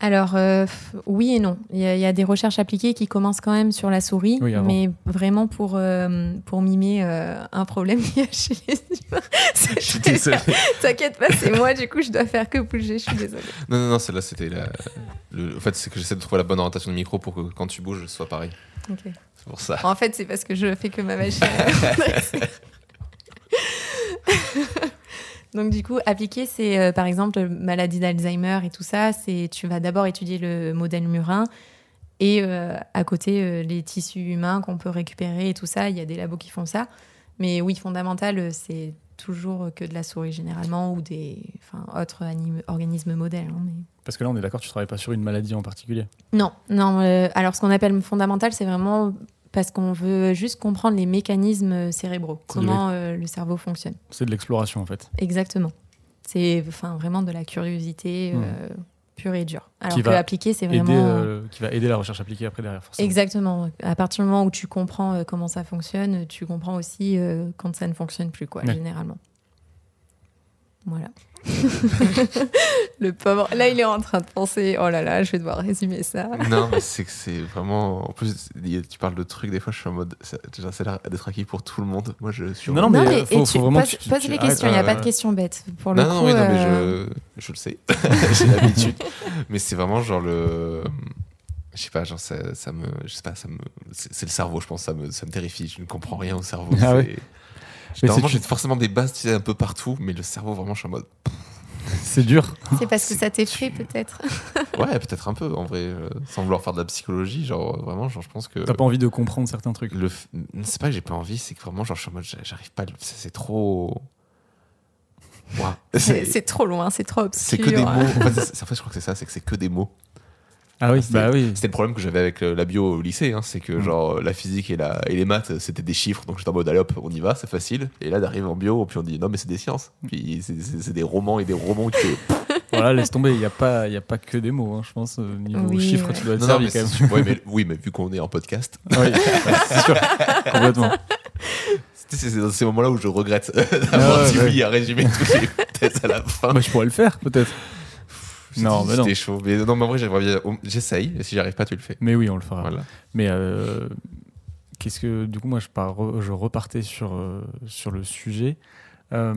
Alors, euh, oui et non. Il y, a, il y a des recherches appliquées qui commencent quand même sur la souris, Oui, mais vraiment pour, euh, pour mimer euh, un problème qu'il y a chez les humains. *laughs* *laughs* T'inquiète pas, c'est moi, du coup, je dois faire que bouger, je suis désolée. Non, non, non, celle-là, c'était la. Le... En fait, c'est que j'essaie de trouver la bonne orientation du micro pour que quand tu bouges, ce soit pareil. Ok. C'est pour ça. En fait, c'est parce que je fais que ma machine. *laughs* Donc du coup, appliquer, c'est euh, par exemple maladie d'Alzheimer et tout ça. C'est tu vas d'abord étudier le modèle murin et euh, à côté euh, les tissus humains qu'on peut récupérer et tout ça. Il y a des labos qui font ça. Mais oui, fondamental, c'est toujours que de la souris généralement ou des enfin, autres organismes modèles. hein, mais- Parce que là, on est d'accord, tu travailles pas sur une maladie en particulier? non, non. alors, ce qu'on appelle fondamental, c'est vraiment parce qu'on veut juste comprendre les mécanismes cérébraux, C'est comment euh, le cerveau fonctionne. C'est de l'exploration en fait. Exactement. C'est enfin vraiment de la curiosité euh, pure et dure. Alors Qui que appliquer, c'est Aider, vraiment euh, qui va aider la recherche appliquée après derrière forcément. exactement. À partir du moment où tu comprends euh, comment ça fonctionne, tu comprends aussi euh, quand ça ne fonctionne plus, quoi, Ouais. généralement. Voilà. Le pauvre. Là, il est en train de penser. Oh là là, je vais devoir résumer ça. non, mais c'est que c'est vraiment. En plus, tu parles de trucs, des fois, je suis en mode. Ça, déjà, ça a l'air d'être acquis pour tout le monde. Moi, je suis. en Non, non, mais, mais faut- et faut tu vraiment tu- pose tu les questions, il n'y a pas de questions bêtes. Pour le non, coup, non, oui, non, mais euh, je, je le sais. *laughs* J'ai l'habitude. mais c'est vraiment genre le. Je sais pas, genre ça, ça me. Je sais pas, ça me. C'est c'est le cerveau, je pense, ça me, ça me terrifie. Je ne comprends rien au cerveau. Ah c'est- ouais. Mais Normalement, j'ai forcément des bases, tu sais, un peu partout, mais le cerveau, vraiment, je suis en mode. *laughs* C'est dur. C'est parce que ça t'effraie peut-être. *laughs* Ouais, peut-être un peu, en vrai, euh, sans vouloir faire de la psychologie, genre, euh, vraiment, genre, je pense que. T'as pas envie de comprendre certains trucs. le f- c'est pas que j'ai pas envie, c'est que vraiment, genre, je suis en mode, j'a- j'arrive pas, à le- c'est c'est trop. C'est trop loin, c'est trop obscur. c'est que des mots. En fait, *laughs* en fait, je crois que c'est ça, c'est que c'est que des mots. Ah oui, C'était- bah oui. C'était le problème que j'avais avec euh, la bio au lycée, hein, c'est que Mm. genre la physique et, la, et les maths c'était des chiffres, donc j'étais en mode allez hop, on y va, c'est facile. Et là d'arriver en bio, puis on dit non mais c'est des sciences, puis c'est- des romans et des romans où tu fais, *laughs* Voilà, laisse tomber. Il n'y a, pas- il y a pas que des mots, hein, je pense. euh, Niveau Oui, chiffres, ouais. tu dois être Non, servi quand même. c'est- ouais, mais, *laughs* oui, mais vu qu'on est en podcast, Oui, c'est sûr. Complètement. c'est dans ces moments-là où je regrette *laughs* d'avoir Ah ouais, dit ouais. oui à résumer tous les tests à la fin. Bah, je pourrais le faire, peut-être. Non, mais non. C'était chaud. Mais non, mais en vrai, j'aimerais J'essaye, et si j'arrive pas, tu le fais. Mais oui, on le fera. Voilà. Mais euh, qu'est-ce que du coup moi je, pars, je repartais sur euh, sur le sujet. Euh,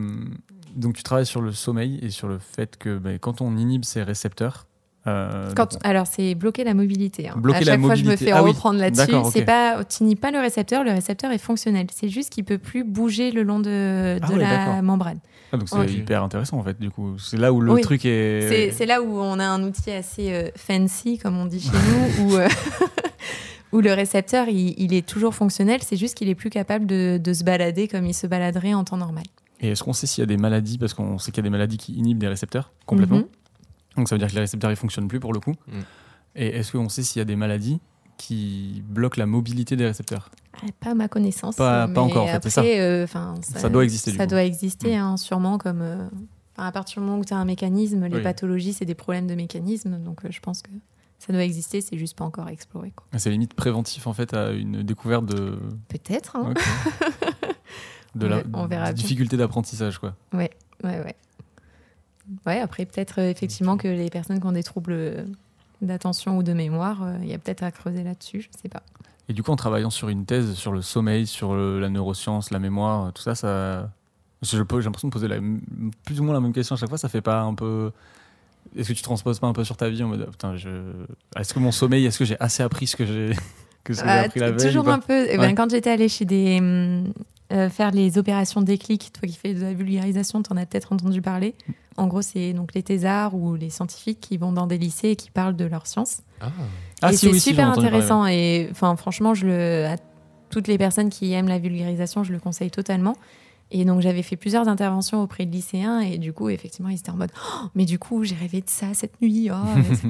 donc tu travailles sur le sommeil et sur le fait que ben, quand on inhibe ces récepteurs. Euh, Quand- donc alors, c'est bloquer la mobilité. hein. Bloquer à la chaque fois, je me fais Ah oui, reprendre là-dessus. C'est pas, tu n'inhibes pas le récepteur. Le récepteur est fonctionnel. C'est juste qu'il peut plus bouger le long de, de Ah ouais, la membrane. ah, donc c'est hyper intéressant en fait du coup. C'est là où le Oui. truc est. C'est là où on a un outil assez euh, fancy, comme on dit chez nous, *laughs* où, euh, *laughs* où le récepteur, il, il est toujours fonctionnel. C'est juste qu'il est plus capable de, de se balader comme il se baladerait en temps normal. Et est-ce qu'on sait s'il y a des maladies parce qu'on sait qu'il y a des maladies qui inhibent des récepteurs complètement? Mhm. Donc ça veut dire que les récepteurs ils fonctionnent plus pour le coup. Mm. Et est-ce qu'on sait s'il y a des maladies qui bloquent la mobilité des récepteurs? Ah, Pas à ma connaissance. Pas- encore, en fait, c'est après, euh, 'fin, Ça doit exister, du Ça coup. doit exister, hein, sûrement, comme. euh, à partir du moment où tu as un mécanisme, les Oui. pathologies, c'est des problèmes de mécanisme. Donc, euh, je pense que ça doit exister, c'est juste pas encore exploré. quoi. C'est limite préventif en fait à une découverte de, Peut-être. hein. *laughs* De la on verra difficulté d'apprentissage quoi. Ouais, ouais. Ouais, après, peut-être euh, effectivement que les personnes qui ont des troubles euh, d'attention ou de mémoire, euh, il y a peut-être à creuser là-dessus, je sais pas. Et du coup en travaillant sur une thèse sur le sommeil, sur le- la neuroscience, la mémoire, tout ça, ça j'ai l'impression de poser la, plus ou moins la même question à chaque fois. Ça fait pas un peu Est-ce que tu transposes pas un peu sur ta vie en mode ah, putain je est-ce que mon sommeil est-ce que j'ai assez appris ce que j'ai *laughs* que ce que j'ai Ah, appris la veille ou toujours un peu. eh ben, Ouais. Quand j'étais allée chez des. Euh, faire les opérations déclic, toi qui fais de la vulgarisation, tu en as peut-être entendu parler. En gros, c'est donc les thésards ou les scientifiques qui vont dans des lycées et qui parlent de leur science. Ah. Ah, si, c'est oui, super parler, intéressant. Et enfin, franchement, je le, à toutes les personnes qui aiment la vulgarisation, je le conseille totalement. Et donc, j'avais fait plusieurs interventions auprès de lycéens. Et du coup, effectivement, ils étaient en mode Oh, Mais du coup, j'ai rêvé de ça cette nuit. Oh,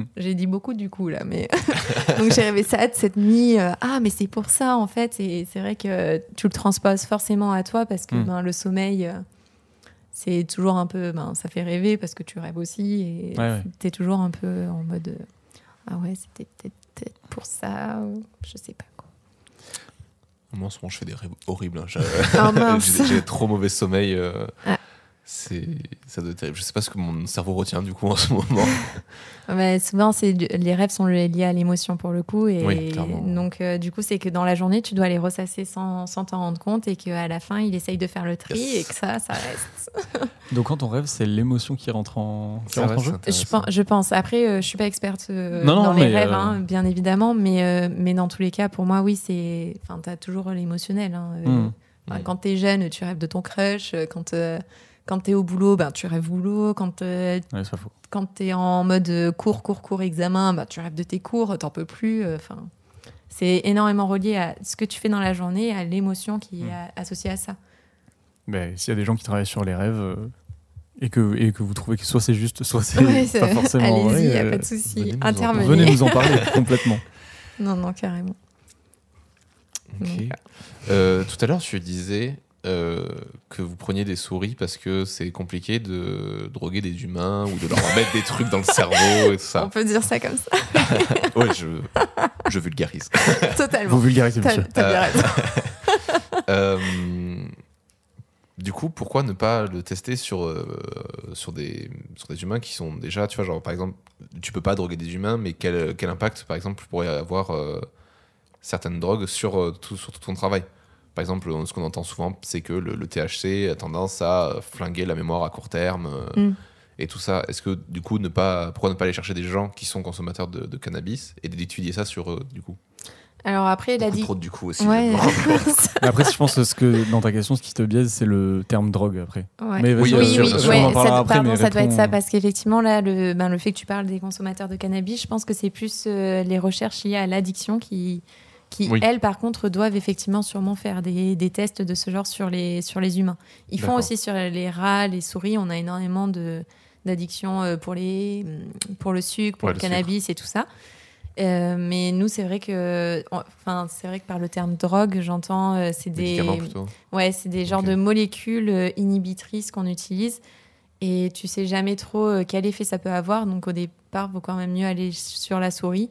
*laughs* j'ai dit beaucoup du coup, là. Mais *laughs* donc, j'ai rêvé ça de cette nuit. Euh, Ah, mais c'est pour ça, en fait. Et c'est vrai que tu le transposes forcément à toi parce que Mm. ben, le sommeil. euh, c'est toujours un peu, ben, ça fait rêver parce que tu rêves aussi et Ouais, ouais. tu es toujours un peu en mode euh, ah ouais, c'était peut-être pour ça, ou je sais pas. Moi, en ce moment, je fais des rêves horribles. hein. Ah. *laughs* J'ai trop mauvais sommeil. euh, Ah. C'est ça doit être terrible. Je sais pas ce que mon cerveau retient du coup en ce moment. Mais *laughs* souvent, c'est les rêves sont liés à l'émotion pour le coup. Et Oui, clairement. donc, euh, du coup, c'est que dans la journée, tu dois les ressasser sans sans t'en rendre compte et qu'à la fin, il essaye de faire le tri Yes. et que ça, ça reste. *laughs* Donc quand on rêve, c'est l'émotion qui rentre en, qui Ça rentre va, en jeu? Je pense, je pense. Après, euh, je suis pas experte euh, Non, non, dans les rêves, euh, hein, bien évidemment, mais, euh, mais dans tous les cas, pour moi, oui, c'est. Enfin, t'as toujours l'émotionnel. hein, euh, Mm. Enfin, Mm. Quand t'es jeune, tu rêves de ton crush. euh, Quand, quand t'es au boulot, ben, tu rêves boulot. Quand, euh, Ouais, quand t'es en mode euh, cours, cours, cours, examen, ben, tu rêves de tes cours, t'en peux plus. euh, Enfin, c'est énormément relié à ce que tu fais dans la journée, à l'émotion qui est a- associée à ça. Ben, S'il y a des gens qui travaillent sur les rêves euh, et, que, et que vous trouvez que soit c'est juste, soit *laughs* c'est Ouais, pas forcément vrai, Allez-y, y a euh, pas de souci. venez nous en- Intervenez. venez nous en *laughs* parler complètement. Non, non, carrément. Ok. Donc, Euh, tout à l'heure, tu disais euh, que vous preniez des souris parce que c'est compliqué de droguer des humains ou de leur mettre des trucs dans le cerveau et tout On peut dire ça comme ça, *laughs* Ouais, je, je vulgarise. totalement. Vous vulgarisez, monsieur. t'as bien raison. *laughs* Euh, du coup, pourquoi ne pas le tester sur, euh, sur, des, sur des humains qui sont déjà, tu vois, genre par exemple, tu peux pas droguer des humains, mais quel, quel impact, par exemple, pourrait avoir euh, certaines drogues sur, euh, tout, sur tout ton travail? Par exemple, ce qu'on entend souvent, c'est que le, le THC a tendance à flinguer la mémoire à court terme. euh, Mm. Et tout ça, est-ce que du coup, ne pas, pourquoi ne pas aller chercher des gens qui sont consommateurs de, de cannabis et d'étudier ça sur eux, du coup? Alors après, Beaucoup l'addic- trop du coup aussi. Ouais. *laughs* après, je pense que, ce que dans ta question, ce qui te biaise, c'est le terme drogue après. Ouais. Mais Oui, Oui, sûr, oui, sûr. ouais, en ça, après. pardon, mais ça doit être ça, parce qu'effectivement, là, le, ben, le fait que tu parles des consommateurs de cannabis, je pense que c'est plus euh, les recherches liées à l'addiction qui, qui Oui. elles, par contre, doivent effectivement sûrement faire des, des tests de ce genre sur les, sur les humains. Ils font aussi sur les rats, les souris, on a énormément de d'addiction euh, pour, les, pour le sucre, pour Ouais, le le cannabis et tout ça. Euh, mais nous, c'est vrai que, enfin, c'est vrai que par le terme drogue, j'entends, euh, c'est des. Ouais, c'est des genres de molécules euh, inhibitrices qu'on utilise et tu sais jamais trop quel effet ça peut avoir. Donc au départ, vaut quand même mieux aller sur la souris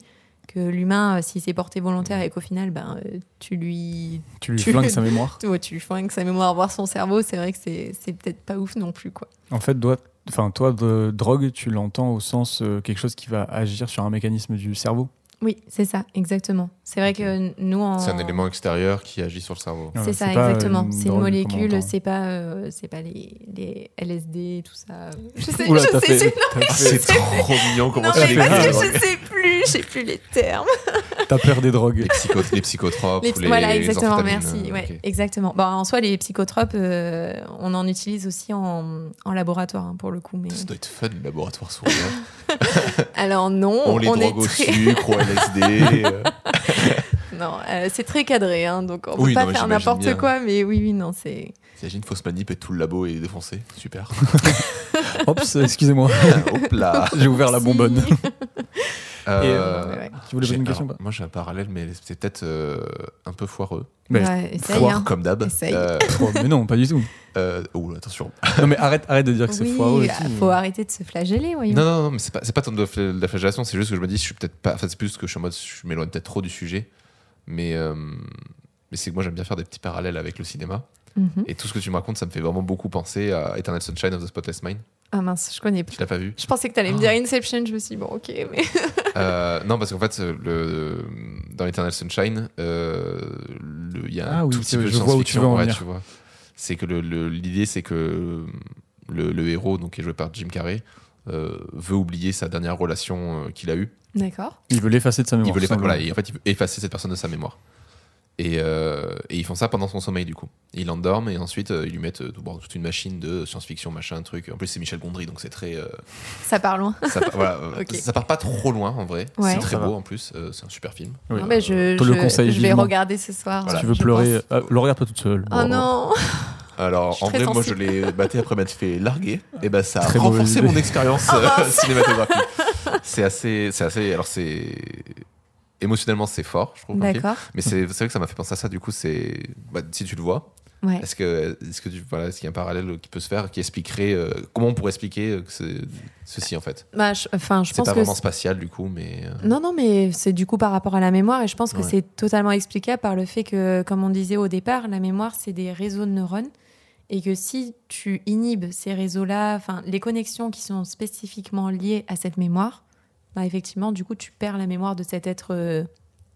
que l'humain, euh, s'il s'est porté volontaire et qu'au final, ben, euh, tu lui, Tu lui Tu- flingues *laughs* sa mémoire. ouais, tu lui flingues sa mémoire, voir son cerveau, c'est vrai que c'est c'est peut-être pas ouf non plus, quoi. En fait, doit, enfin, toi, de drogue, tu l'entends au sens euh, quelque chose qui va agir sur un mécanisme du cerveau? Oui, c'est ça, exactement. C'est vrai que nous, en... C'est un élément extérieur qui agit sur le cerveau. Ouais, C'est ça, pas exactement. C'est une molécule, c'est pas, euh, c'est pas les, les LSD, tout ça. *laughs* Je sais, Oula, je sais, c'est- trop mignon comment Non, tu mais fait parce que je sais plus, j'ai plus les termes. T'as peur des drogues. les, psycho- les psychotropes Les- voilà, exactement, merci. euh, Ouais, exactement. Bon, en soi, les psychotropes, euh, on en utilise aussi en, en laboratoire, hein, pour le coup. Mais... Ça doit être fun le laboratoire souris. *laughs* hein. Alors non, On les est drogue au très... sucre, au LSD. *laughs* euh. Non, euh, c'est très cadré, hein, donc on Oui, peut pas non, faire n'importe quoi, mais oui, oui, non, c'est... T'imagines fausse manip et tout le labo est défoncé. Super. *laughs* Oups, excusez-moi, Hop là. j'ai ouvert la bonbonne. Euh, ouais, ouais. Tu voulais poser une question alors, Moi j'ai un parallèle, mais c'est peut-être euh, un peu foireux. Mais- Ouais, essaye, Foire hein. comme d'hab. Essaye. Euh, *laughs* Oh, mais non, pas du tout. euh, oh, attention. *laughs* Non, mais arrête, arrête de dire que c'est Oui, foireux. et ah, faut arrêter de se flageller, voyons. Non, non, non, mais c'est pas, c'est pas tant de la flagellation, c'est juste que je me dis, je suis peut-être pas. Enfin, c'est plus que je suis en mode, je m'éloigne peut-être trop du sujet. Mais, euh, mais c'est que moi j'aime bien faire des petits parallèles avec le cinéma. Mhm. Et tout ce que tu me racontes, ça me fait vraiment beaucoup penser à Eternal Sunshine of the Spotless Mind. Ah mince, je connais pas. Tu l'as pas vu Je pensais que t'allais me dire Inception, je me suis dit, bon, ok, mais... *laughs* Euh, non, parce qu'en fait, le, dans Eternal Sunshine, euh, il y a un Ah oui, tout c'est- petit peu de je vois où tu veux en ouais, venir. tu vois. C'est que le- le- l'idée, c'est que le, le héros, donc qui est joué par Jim Carrey, euh, veut oublier sa dernière relation euh, qu'il a eue. D'accord. Il veut l'effacer de sa mémoire. Il veut l'effa- tout voilà, simplement. et en fait, il veut effacer cette personne de sa mémoire. Et, euh, et ils font ça pendant son sommeil, du coup. Il endorme et ensuite, euh, ils lui mettent euh, bon, toute une machine de science-fiction, machin, truc. En plus, c'est Michel Gondry, donc c'est très. euh, Ça part loin. ça, part- voilà, *laughs* Ok. ça part pas trop loin, en vrai. Ouais. C'est très beau, en plus. euh, c'est un super film. Oui. Non, mais je, le conseille je vais regarder ce soir. Voilà. Si tu veux je pleurer, pense. ah, le regarde pas toute seule. Oh non *laughs* Alors, en vrai, moi, je l'ai battu après m'être fait larguer. Et ben, ça a Très renforcé mon expérience Oh, mince. cinématographique. C'est assez, c'est assez. Alors, c'est émotionnellement, c'est fort, je trouve. D'accord. Mais c'est c'est vrai que ça m'a fait penser à ça. Du coup, c'est bah, si tu le vois, Ouais. est-ce que, est-ce que tu, voilà, est-ce qu'il y a un parallèle qui peut se faire, qui expliquerait euh, comment on pourrait expliquer euh, que c'est ceci en fait? Bah, je, enfin, je C'est pense pas que. vraiment spatial du coup, mais euh, Non, non, mais c'est du coup par rapport à la mémoire, et je pense que Ouais. c'est totalement explicable par le fait que, comme on disait au départ, la mémoire, c'est des réseaux de neurones, et que si tu inhibes ces réseaux-là, enfin, les connexions qui sont spécifiquement liées à cette mémoire, bah, effectivement, du coup, tu perds la mémoire de cet être euh,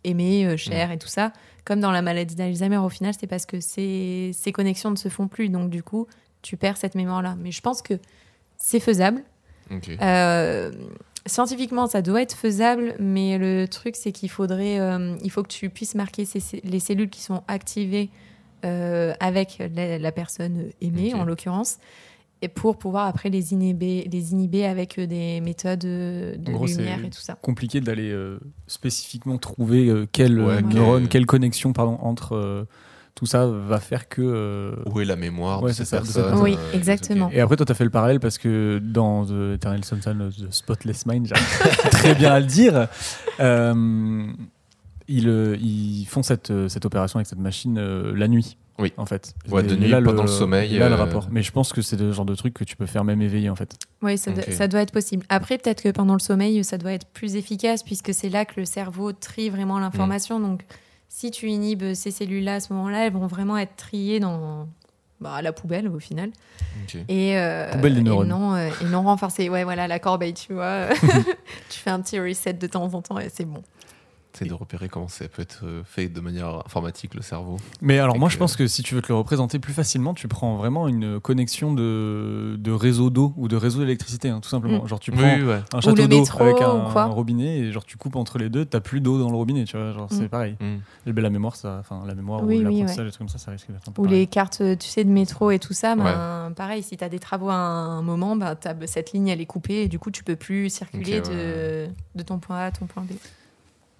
aimé, euh, cher et tout ça. Comme dans la maladie d'Alzheimer, au final, c'est parce que ces, ces connexions ne se font plus, donc du coup, tu perds cette mémoire-là. Mais je pense que c'est faisable. Euh, scientifiquement, ça doit être faisable, mais le truc, c'est qu'il faudrait, euh, il faut que tu puisses marquer ces- les cellules qui sont activées euh, avec la, la personne aimée, en l'occurrence, et pour pouvoir après les inhiber, les inhiber avec euh, des méthodes euh, de gros, lumière c'est- et tout ça. compliqué d'aller euh, spécifiquement trouver euh, Ouais, quel- neurone, quelle connexion pardon, entre euh, tout ça va faire que. euh, Où est la mémoire Ouais, de c'est cette ça, de cette personne personne. Oui, euh, exactement. Et après, toi, tu as fait le parallèle parce que dans The Eternal Sunshine of the Spotless Mind, j'arrive très bien à le dire, euh, ils, ils font cette, cette opération avec cette machine euh, la nuit. Oui. En fait. Ouais, de Et nuit, pendant le sommeil, Là, le euh, rapport. Mais je pense que c'est le genre de truc que tu peux faire même éveillé, en fait. Oui, ça, doit- Ok. ça doit être possible. Après, peut-être que pendant le sommeil, ça doit être plus efficace puisque c'est là que le cerveau trie vraiment l'information. Donc, si tu inhibes ces cellules-là à ce moment-là, elles vont vraiment être triées dans bah, la poubelle au final. Et, euh, Poubelle des et neurones. non, euh, et non renforcées. Ouais, voilà, la corbeille, tu vois. *laughs* tu fais un petit reset de temps en temps et c'est bon. Essaye de repérer comment ça peut être euh, fait de manière informatique le cerveau. Mais alors Et moi que- je pense que si tu veux te le représenter plus facilement, tu prends vraiment une connexion de, de réseau d'eau ou de réseau d'électricité, hein, tout simplement. Mm. Genre tu prends ouais. un château le d'eau métro avec ou un, quoi. un robinet et genre tu coupes entre les deux, t'as plus d'eau dans le robinet, tu vois. Genre c'est Mm. pareil. Mm. Et ben, la mémoire, ça, enfin la mémoire Oui, ou oui, l'apprentissage, des trucs comme ça, ça risque d'être un peu Ou pareil. les cartes, tu sais, de métro et tout ça, ben, pareil, si tu as des travaux à un moment, ben, t'as- cette ligne, elle est coupée et du coup, tu peux plus circuler Ok, de, ouais. de ton point A à ton point B.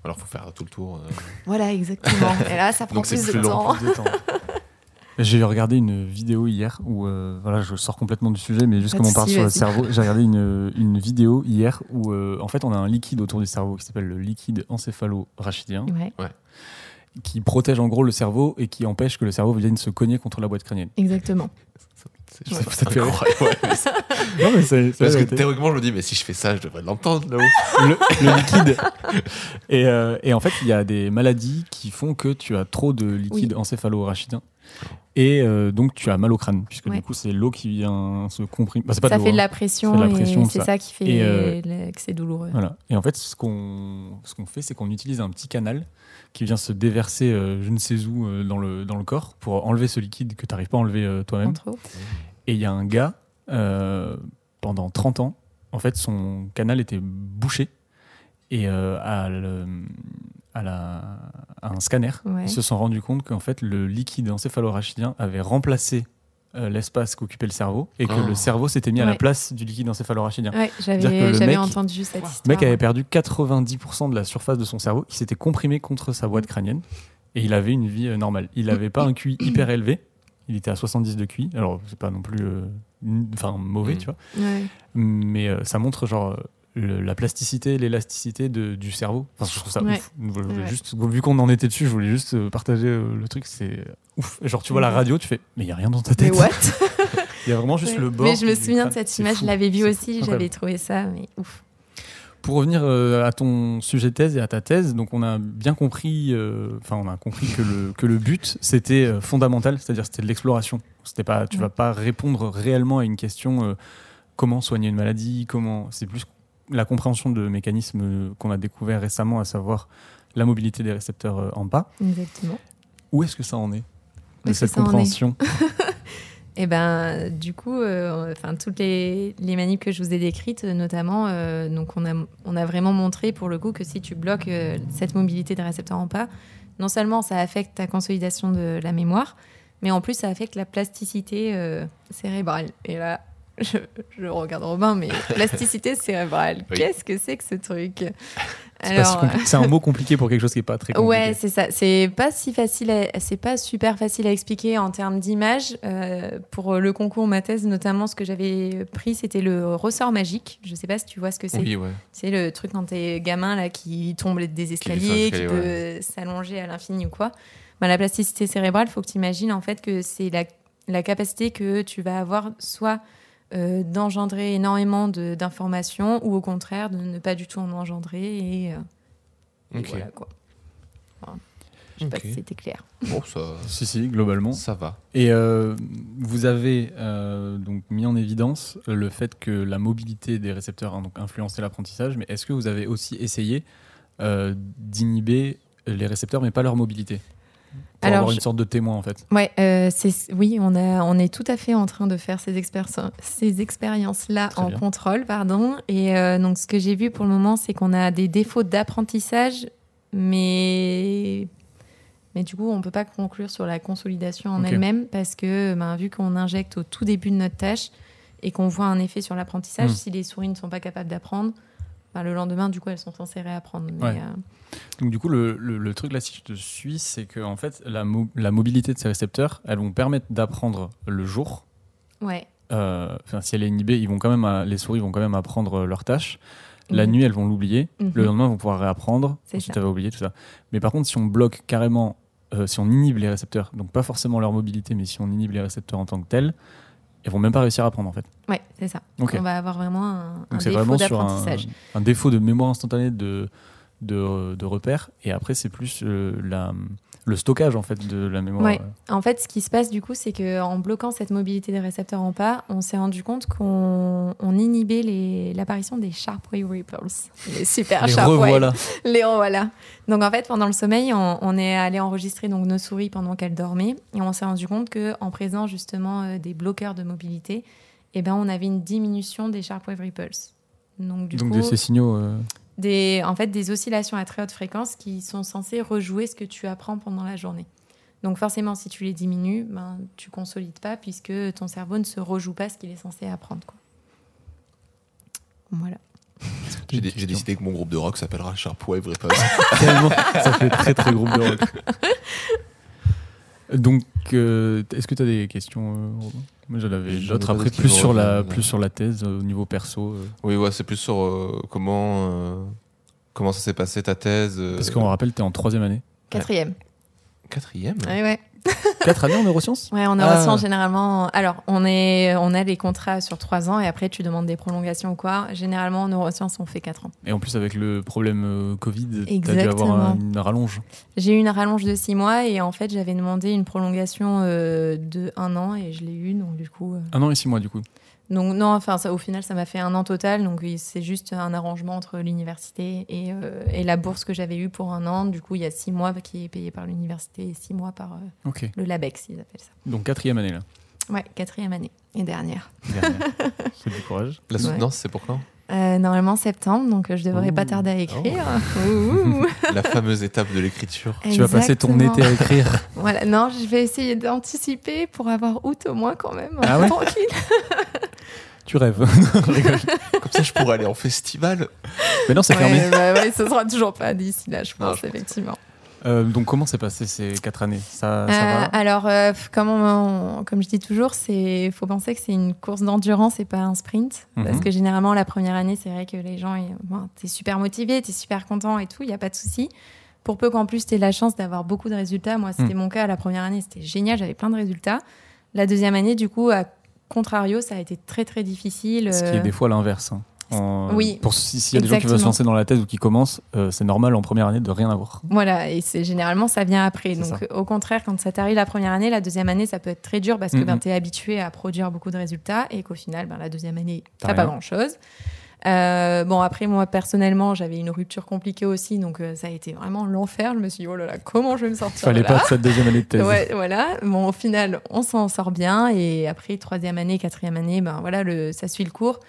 Alors faut faire tout le tour. euh. Voilà, exactement. *laughs* et là, ça prend Donc, c'est plus de plus long. temps. Plus de temps. *laughs* J'ai regardé une vidéo hier où, euh, voilà, je sors complètement du sujet, mais juste Pas de comme on parle souci, sur le vas-y. cerveau, j'ai regardé une, *laughs* une vidéo hier où, euh, en fait, on a un liquide autour du cerveau qui s'appelle le liquide encéphalo-rachidien, Ouais, qui protège en gros le cerveau et qui empêche que le cerveau vienne se cogner contre la boîte crânienne. exactement. C'est Ouais. Ça te fait rire. incroyable, ouais, mais c'est- Non, mais c'est Parce que théoriquement, je me dis, mais si je fais ça, je devrais l'entendre là-haut. le, le liquide. *laughs* Et, euh, et en fait, il y a des maladies qui font que tu as trop de liquide encéphalo-rachidien. Et euh, donc, tu as mal au crâne, puisque Ouais. du coup, c'est l'eau qui vient se comprimer. Bah, pas Ça de fait l'eau, de hein. la pression, Ça fait de la pression, et c'est ça qui fait Et, euh, que c'est douloureux. Voilà. Et en fait, ce qu'on ce qu'on fait, c'est qu'on utilise un petit canal qui vient se déverser euh, je ne sais où euh, dans, le, dans le corps pour enlever ce liquide que tu n'arrives pas à enlever euh, toi-même. Et il y a un gars, pendant 30 ans, en fait, son canal était bouché. Et à, le- à la- à un scanner, Ouais. ils se sont rendus compte qu'en fait, le liquide encéphalorachidien avait remplacé euh, l'espace qu'occupait le cerveau et que Oh. le cerveau s'était mis à la place du liquide encéphalorachidien. Ouais, C'est-à-dire que j'avais le entendu cette Le histoire. mec avait perdu 90% de la surface de son cerveau, qui s'était comprimé contre sa boîte crânienne, et il avait une vie euh, normale. Il n'avait pas un QI hyper élevé, il était à 70 de QI, alors c'est pas non plus euh, enfin mauvais, Mm. tu vois, Ouais. mais euh, ça montre genre euh, le- la plasticité, l'élasticité du cerveau. Enfin, je trouve ça Ouais. ouf. Ouais. juste, vu qu'on en était dessus, je voulais juste euh, partager euh, le truc, c'est ouf. Genre tu vois la radio, tu fais, mais il y a rien dans ta Mais tête. what Il *laughs* *laughs* y a vraiment juste Ouais. le bord. Mais je me souviens de cette image, fou. je l'avais vue aussi, j'avais trouvé ça, mais ouf. Pour revenir euh, à ton sujet de thèse et à ta thèse, donc on a bien compris, euh, enfin on a compris que le, que le but c'était euh, fondamental, c'est-à-dire c'était de l'exploration. C'était pas, tu vas pas répondre réellement à une question comment soigner une maladie, comment. C'est plus la compréhension de mécanismes qu'on a découvert récemment, à savoir la mobilité des récepteurs euh, en bas. Exactement. Où est-ce que ça en est de cette compréhension? *laughs* Et ben, du coup, euh, enfin toutes les, les manips que je vous ai décrites, notamment, euh, donc on a, on a vraiment montré pour le coup que si tu bloques euh, cette mobilité des récepteurs en pas, non seulement ça affecte ta consolidation de la mémoire, mais en plus ça affecte la plasticité cérébrale. Et là, je, je regarde Robin, mais *laughs* plasticité cérébrale, Oui. qu'est-ce que c'est que ce truc? *laughs* C'est si un mot compliqué pour quelque chose qui est pas très compliqué. Ouais, c'est ça. C'est pas si facile, c'est pas super facile à expliquer en termes d'image. Euh, pour le concours, ma thèse, notamment, ce que j'avais pris, c'était le ressort magique. Je sais pas si tu vois ce que c'est. Oui, ouais. C'est le truc quand t'es gamin là qui tombe des escaliers, qui peut s'allonger à l'infini ou quoi. Bah, la plasticité cérébrale, faut que tu imagines en fait que c'est la, la capacité que tu vas avoir soit euh, d'engendrer énormément de- d'informations ou au contraire de ne pas du tout en engendrer et, euh, et voilà quoi. Je sais pas si c'était clair. Bon, ça, *laughs* Si, si, globalement. ça va. Et euh, vous avez euh, donc mis en évidence le fait que la mobilité des récepteurs a donc influencé l'apprentissage, mais est-ce que vous avez aussi essayé euh, d'inhiber les récepteurs, mais pas leur mobilité? Pour Alors, avoir je- une sorte de témoin en fait. Ouais, euh, c'est oui, on a, on est tout à fait en train de faire ces, ces expériences-là en bien. contrôle, pardon. Et euh, donc, ce que j'ai vu pour le moment, c'est qu'on a des défauts d'apprentissage, mais mais du coup, on peut pas conclure sur la consolidation en elle-même parce que, ben, vu qu'on injecte au tout début de notre tâche et qu'on voit un effet sur l'apprentissage, Hmm. si les souris ne sont pas capables d'apprendre, le lendemain, du coup, elles sont censées réapprendre. Mais, Ouais. euh, Donc du coup, le, le- le truc là, si je te suis, c'est que en fait, la, mo- la mobilité de ces récepteurs, elles vont permettre d'apprendre le jour. ouais. Euh, si elle est inhibée, ils vont quand même, à- les souris vont quand même apprendre leur tâche. La Mhm. nuit, elles vont l'oublier. Mhm. Le lendemain, elles vont pouvoir réapprendre. Ensuite, elles vont oublier tout ça. Mais par contre, si on bloque carrément, euh, si on inhibe les récepteurs, donc pas forcément leur mobilité, mais si on inhibe les récepteurs en tant que tels, elles vont même pas réussir à apprendre en fait. Ouais, c'est ça. Ok. On va avoir vraiment un, un Donc c'est défaut vraiment sur un, d'apprentissage. un défaut de mémoire instantanée de, de, de repères. Et après, c'est plus euh, la- le stockage en fait de la mémoire. Ouais. En fait, ce qui se passe du coup, c'est qu'en bloquant cette mobilité des récepteurs en pas, on s'est rendu compte qu'on on inhibait l'apparition des sharp wave ripples. Les super Les sharp wave. revoilà. Les revoilà. Donc en fait, pendant le sommeil, on, on est allé enregistrer donc nos souris pendant qu'elles dormaient et on s'est rendu compte que en présence justement euh, des bloqueurs de mobilité, eh ben on avait une diminution des sharp wave ripples. Donc du Donc coup, de ces signaux. euh, des, en fait, des oscillations à très haute fréquence qui sont censées rejouer ce que tu apprends pendant la journée. Donc forcément, si tu les diminues, ben, tu consolides pas puisque ton cerveau ne se rejoue pas ce qu'il est censé apprendre. Quoi. Voilà. J'ai dé- j'ai décidé que mon groupe de rock s'appellera Sharp Wave Repose. *laughs* Tellement, ça fait très très groupe de rock. *laughs* Donc, euh, est-ce que tu as des questions euh, Robin Moi, j'en avais d'autres après, plus sur, la, plus sur la thèse euh, au niveau perso. euh, oui, ouais, c'est plus sur euh, comment, euh, comment ça s'est passé ta thèse. euh, parce qu'on rappelle, tu es en troisième année. Quatrième. Quatrième? Ouais, ouais. Quatre années en neurosciences? Ouais, on Ah. ressent généralement. Alors, on, est, on a les contrats sur trois ans et après, tu demandes des prolongations ou quoi. Généralement, en neurosciences, on fait quatre ans. Et en plus, avec le problème euh, Covid, tu as dû avoir une rallonge. J'ai eu une rallonge de six mois et en fait, j'avais demandé une prolongation euh, de un an et je l'ai eu. Donc, du coup. euh, Un an et six mois, du coup. Donc non, enfin ça, au final ça m'a fait un an total, donc c'est juste un arrangement entre l'université et, euh, et la bourse que j'avais eue pour un an. Du coup il y a six mois qui est payé par l'université et six mois par euh, le LABEX, ils appellent ça. Donc, quatrième année, là. Ouais, quatrième année et dernière. Dernière. *laughs* C'est du courage. La Ouais. soutenance, c'est pour quand? Euh, normalement septembre, donc euh, je devrais Ouh. pas tarder à écrire. *laughs* Ouh. *laughs* La fameuse étape de l'écriture. Tu vas passer ton été à écrire. *laughs* Voilà, non, je vais essayer d'anticiper pour avoir août au moins quand même. Ah ouais Tranquille. tu rêves. Comme ça, je pourrais aller en festival. Mais non, c'est fermé. Ouais, bah ouais, ce sera toujours pas d'ici là, je Non, pense, pense. Euh, donc, comment s'est passé ces quatre années? Ça, ça Euh, va? alors, euh, comme, on- comme je dis toujours, il faut penser que c'est une course d'endurance et pas un sprint. Parce Mhm. que généralement, la première année, c'est vrai que les gens, bon, t'es super motivé, t'es super content et tout, il n'y a pas de souci. Pour peu qu'en plus, tu la chance d'avoir beaucoup de résultats. Moi, c'était Mhm. mon cas la première année, c'était génial, j'avais plein de résultats. La deuxième année, du coup, à contrario, ça a été très, très difficile. Ce qui est des fois l'inverse. hein. En- Oui, Pour si- s'il y a des gens qui veulent se lancer dans la thèse ou qui commencent, euh, c'est normal en première année de rien avoir. Voilà, et c'est généralement ça vient après. Donc au contraire, quand ça t'arrive la première année, la deuxième année, ça peut être très dur parce que ben, tu es habitué à produire beaucoup de résultats et qu'au final, ben, la deuxième année, T'as pas grand-chose. Euh, bon, après, moi, personnellement, j'avais une rupture compliquée aussi, donc euh, ça a été vraiment l'enfer. Je me suis dit, oh là là, comment je vais me sortir Fallait de là pas de cette deuxième année de thèse. Ouais, voilà. Bon, au final, on s'en sort bien. Et après, troisième année, quatrième année, ben voilà, le, ça suit le cours.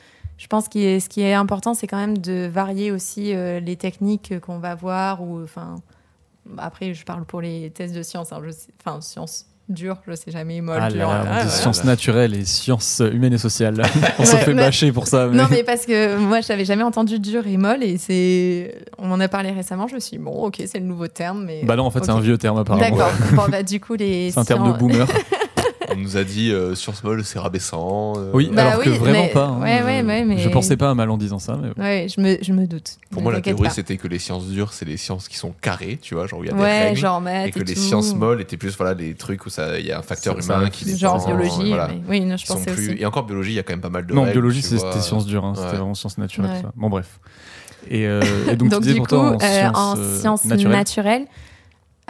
Je pense que ce qui est important, c'est quand même de varier aussi euh, les techniques qu'on va voir. Ou, enfin, après, je parle pour les tests de sciences. hein, Enfin, sciences dures, je sais jamais, molles, Ah là là, voilà. sciences naturelles et sciences humaines et sociales. *laughs* On se Ouais, fait mais- bâcher pour ça. mais- Non, mais parce que moi, je n'avais jamais entendu dur et molle. Et c'est. On m'en a parlé récemment. Je me suis dit, bon, ok, c'est le nouveau terme. Mais... Bah non, en fait, c'est un vieux terme apparemment. D'accord. *laughs* Bon, bah, du coup, les. C'est un terme de boomer. *laughs* On nous a dit euh, Sciences Molle, c'est rabaissant. euh, Oui, Bah alors que oui, vraiment mais- pas. hein. ouais, ouais, ouais, mais- Je pensais pas mal en disant ça. Mais... Ouais, je me, je me doute. Pour moi, la théorie, c'était que les sciences dures, c'est les sciences qui sont carrées, tu vois, genre où il y a des Ouais, règles. genre maths et que et les tout. sciences molles étaient plus voilà, des trucs où ça- il y a un facteur ça humain qui les Genre biologie. voilà, mais- Oui, non, je pensais plus... aussi. Et encore biologie, il y a quand même pas mal de non, règles, biologie, c'était sciences dures. hein. C'était vraiment sciences naturelles. Bon, bref. Et, euh, et donc, *laughs* Donc, du coup, en euh, sciences, en euh, sciences naturelles, naturelles.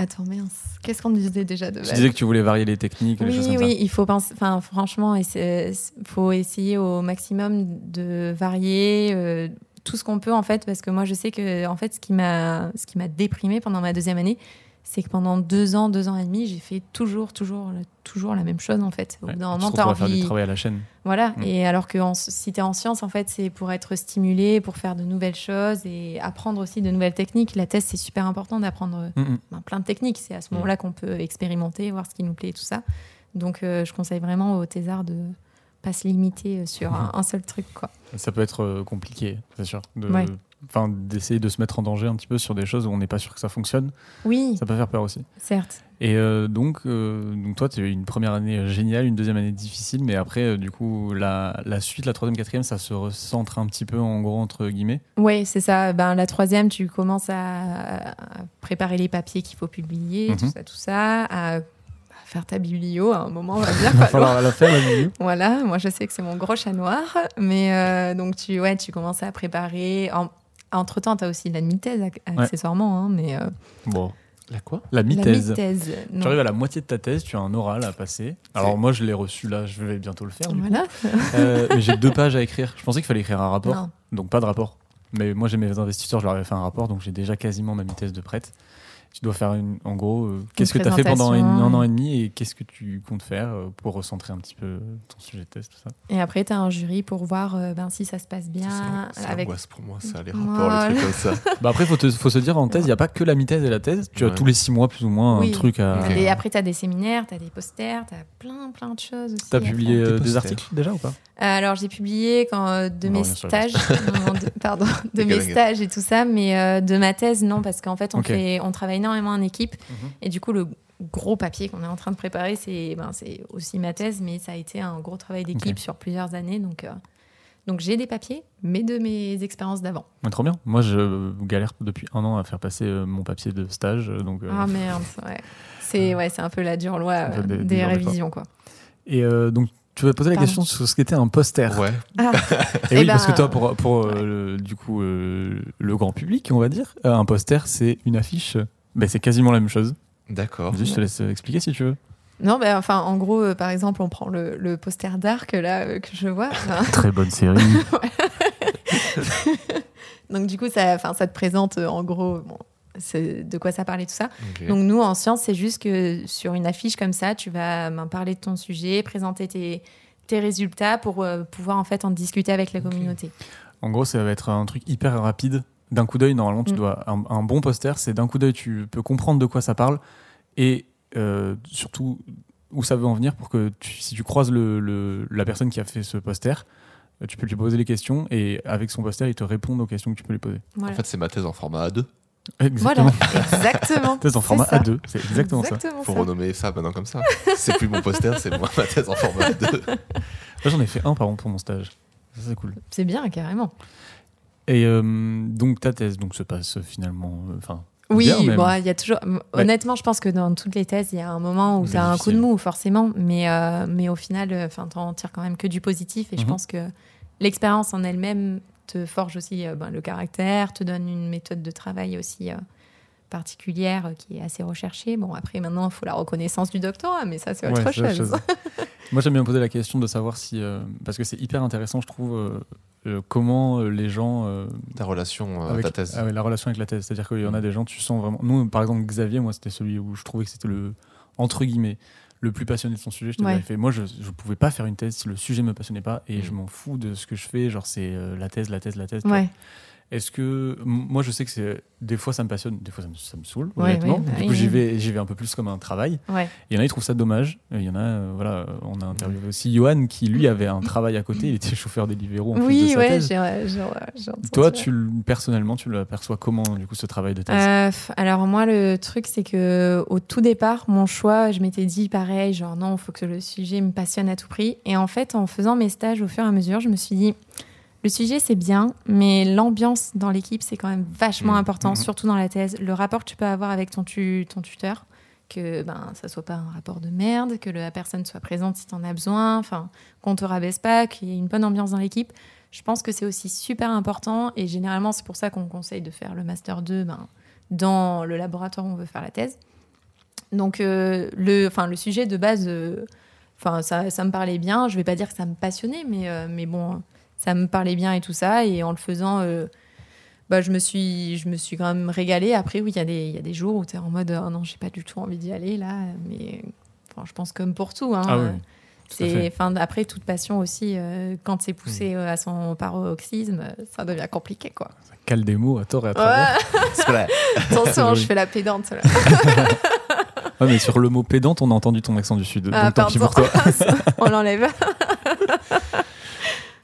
Attends, mince. Qu'est-ce qu'on disait déjà de tu disais que tu voulais varier les techniques, les choses Oui, comme oui, il faut penser. Enfin, franchement, il faut essayer au maximum de varier euh, tout ce qu'on peut en fait, parce que moi, je sais que en fait, ce qui m'a, ce qui m'a déprimé pendant ma deuxième année, c'est que pendant deux ans, deux ans et demi, j'ai fait toujours, toujours, toujours la même chose en fait. Au bout d'un Ouais, moment, t'as à faire du travail à la chaîne. Voilà, Mm. et alors que en- si tu es en sciences, en fait, c'est pour être stimulé, pour faire de nouvelles choses et apprendre aussi de nouvelles techniques. La thèse, c'est super important d'apprendre Mm, mm. ben, plein de techniques. C'est à ce moment-là qu'on peut expérimenter, voir ce qui nous plaît et tout ça. Donc, euh, je conseille vraiment aux thésards de pas se limiter euh, sur *laughs* un, un seul truc. Quoi. Ça peut être euh, compliqué, c'est sûr. De... Ouais. Enfin, d'essayer de se mettre en danger un petit peu sur des choses où on n'est pas sûr que ça fonctionne. Oui, Ça peut faire peur aussi. certes. Et euh, donc, euh, donc, toi, tu as eu une première année géniale, une deuxième année difficile, mais après, euh, du coup, la, la suite, la troisième, quatrième, ça se recentre un petit peu, en gros, entre guillemets. Oui, c'est ça. Ben, la troisième, tu commences à, à préparer les papiers qu'il faut publier, tout Mhm. ça, tout ça, à, faire ta biblio à un moment, on va dire. *laughs* Il va falloir. falloir la faire, la vidéo. *laughs* Voilà, moi je sais que c'est mon gros chat noir, mais euh, donc tu, ouais, tu commences à préparer. En, entre temps, tu as aussi l'admitèse ac- accessoirement, hein, mais euh, Bon, La quoi? La La mi-thèse. Tu arrives à la moitié de ta thèse, tu as un oral à passer. Alors moi, je l'ai reçu là, je vais bientôt le faire. du coup. Voilà. Euh, mais j'ai deux pages à écrire. Je pensais qu'il fallait écrire un rapport, Non. donc pas de rapport. Mais moi, j'ai mes investisseurs, je leur avais fait un rapport, donc j'ai déjà quasiment ma mi-thèse de prête. Tu dois faire, une, en gros, euh, qu'est-ce que tu as fait pendant une- un an et demi et qu'est-ce que tu comptes faire euh, pour recentrer un petit peu ton sujet de thèse, tout ça? Et après, tu as un jury pour voir euh, ben, si ça se passe bien. C'est avec... pour moi, ça, les Voilà. rapports, les trucs comme ça. *laughs* Bah après, faut, te- faut se dire en thèse, il n'y a pas que la mi-thèse et la thèse. Tu as tous les six mois, plus ou moins, Oui. un truc à. Et après, tu as des séminaires, tu as des posters, tu as plein, plein de choses aussi. T'as à publié euh, Des articles déjà ou pas? Euh, Alors, j'ai publié quand, euh, de mes stages, non, de- pardon, *laughs* de mes stages et tout ça, mais euh, de ma thèse, non, parce qu'en fait, on, Ok. fait, on travaille énormément en équipe. Mhm. Et du coup, le gros papier qu'on est en train de préparer, c'est ben, aussi ma thèse, mais ça a été un gros travail d'équipe sur plusieurs années. Donc, euh, donc j'ai des papiers, mais de mes expériences d'avant. Ouais, Trop bien. Moi, je galère depuis un an à faire passer euh, mon papier de stage. Donc, euh, Ah merde, ouais. C'est *laughs* ouais, un peu la dure loi des- des, révisions, quoi. Et donc, tu vas poser la Pardon. question sur ce qu'était un poster. Ouais. Ah, *laughs* Et Eh oui, ben, parce que toi, pour, pour euh, le- du coup, euh, le grand public, on va dire, euh, un poster, c'est une affiche. Ben, c'est quasiment la même chose. D'accord. Je te laisse expliquer si tu veux. non, ben enfin, en gros, euh, par exemple, on prend le, le poster d'Arc là euh, que je vois. Enfin, *laughs* Très bonne série. *laughs* donc du coup, ça, enfin, ça te présente euh, en gros, bon, de quoi ça parlait tout ça. Donc nous, en science, c'est juste que sur une affiche comme ça, tu vas ben, parler de ton sujet, présenter tes, tes résultats pour euh, pouvoir en fait en discuter avec la communauté. en gros, ça va être un truc hyper rapide. D'un coup d'œil, normalement, tu Mm. dois. Un, un bon poster, c'est d'un coup d'œil, tu peux comprendre de quoi ça parle et euh, surtout où ça veut en venir pour que tu- si tu croises le, le- la personne qui a fait ce poster, euh, tu peux lui poser les questions et avec son poster, il te répond aux questions que tu peux lui poser. Voilà. En fait, c'est ma thèse en format A2. Exactement. Voilà, exactement. *laughs* Thèse en C'est format ça. A2, c'est exactement ça. Exactement Faut ça. renommer ça maintenant comme ça. C'est plus mon poster, c'est moi ma thèse en format A2. Moi, j'en ai fait un par an pour mon stage. Ça, c'est cool. C'est bien, carrément. Et euh, donc, ta thèse donc, se passe finalement. euh, Enfin. Oui, bon, il y a toujours. Honnêtement, je pense que dans toutes les thèses, il y a un moment où tu as un coup de mou, forcément. Mais, euh, mais au final, enfin, tu en tires quand même que du positif. Et je Mhm. pense que l'expérience en elle-même te forge aussi euh, ben, le caractère, te donne une méthode de travail aussi euh, particulière euh, qui est assez recherchée. Bon, après, maintenant, il faut la reconnaissance du doctorat, mais ça, c'est autre Ouais, c'est autre chose. chose. *laughs* Moi, j'aime bien poser la question de savoir si. euh, parce que c'est hyper intéressant, je trouve, euh, euh, comment les gens. euh, Ta relation, euh, avec, ta thèse. ah ouais, la relation avec la thèse. C'est-à-dire qu'il y en a des gens, tu sens vraiment. Nous, par exemple, Xavier, moi, c'était celui où je trouvais que c'était le. Entre guillemets. Le plus passionné de son sujet, je Ouais. fait. Moi, je ne pouvais pas faire une thèse si le sujet me passionnait pas et Mm. je m'en fous de ce que je fais. Genre, c'est euh, la thèse, la thèse, la thèse. tu vois. Ouais. Est-ce que moi je sais que c'est des fois ça me passionne, des fois ça me, ça me Ouais, honnêtement. ouais, bah du oui, coup j'y oui. vais j'y vais un peu plus comme un travail. Ouais. Il y en a ils trouvent ça dommage. Il y en a euh, voilà on a interviewé aussi Johan qui lui avait un travail à côté. Il était chauffeur Deliveroo en plus de Oui, sa thèse. j'ai ouais, j'ai- j'ai entendu Toi tu le- personnellement tu l'aperçois comment du coup ce travail de thèse? Euh, alors moi le truc c'est que au tout départ mon choix je m'étais dit pareil genre non faut que le sujet me passionne à tout prix et en fait en faisant mes stages au fur et à mesure je me suis dit le sujet c'est bien mais l'ambiance dans l'équipe c'est quand même vachement Mhm. important Mhm. surtout dans la thèse le rapport que tu peux avoir avec ton, tu- ton tuteur que ben ça soit pas un rapport de merde que la personne soit présente si t'en as besoin enfin qu'on te rabaisse pas qu'il y ait une bonne ambiance dans l'équipe je pense que c'est aussi super important et généralement c'est pour ça qu'on conseille de faire le master 2 ben, dans le laboratoire où on veut faire la thèse. Donc euh, le, enfin, le sujet de base, euh, enfin, ça, ça me parlait bien. Je vais pas dire que ça me passionnait, mais, euh, mais bon, ça me parlait bien et tout ça. Et en le faisant, euh, bah, je, me suis, je me suis quand même régalée. Après, oui, il y, a des- il y a des jours où tu es en mode oh non, j'ai pas du tout envie d'y aller là. Mais enfin, je pense comme pour tout. Hein, Ah oui, euh, tout à c'est, enfin, après, toute passion aussi, euh, quand c'est poussé euh, à son paroxysme, ça devient compliqué, quoi. Ça cale des mots à tort et à travers. Ouais. *laughs* Attention, je fais la pédante. Là. *laughs* Ouais, mais sur le mot pédante on a entendu ton accent du sud. Ah, donc tant pis pour toi. *laughs* On l'enlève.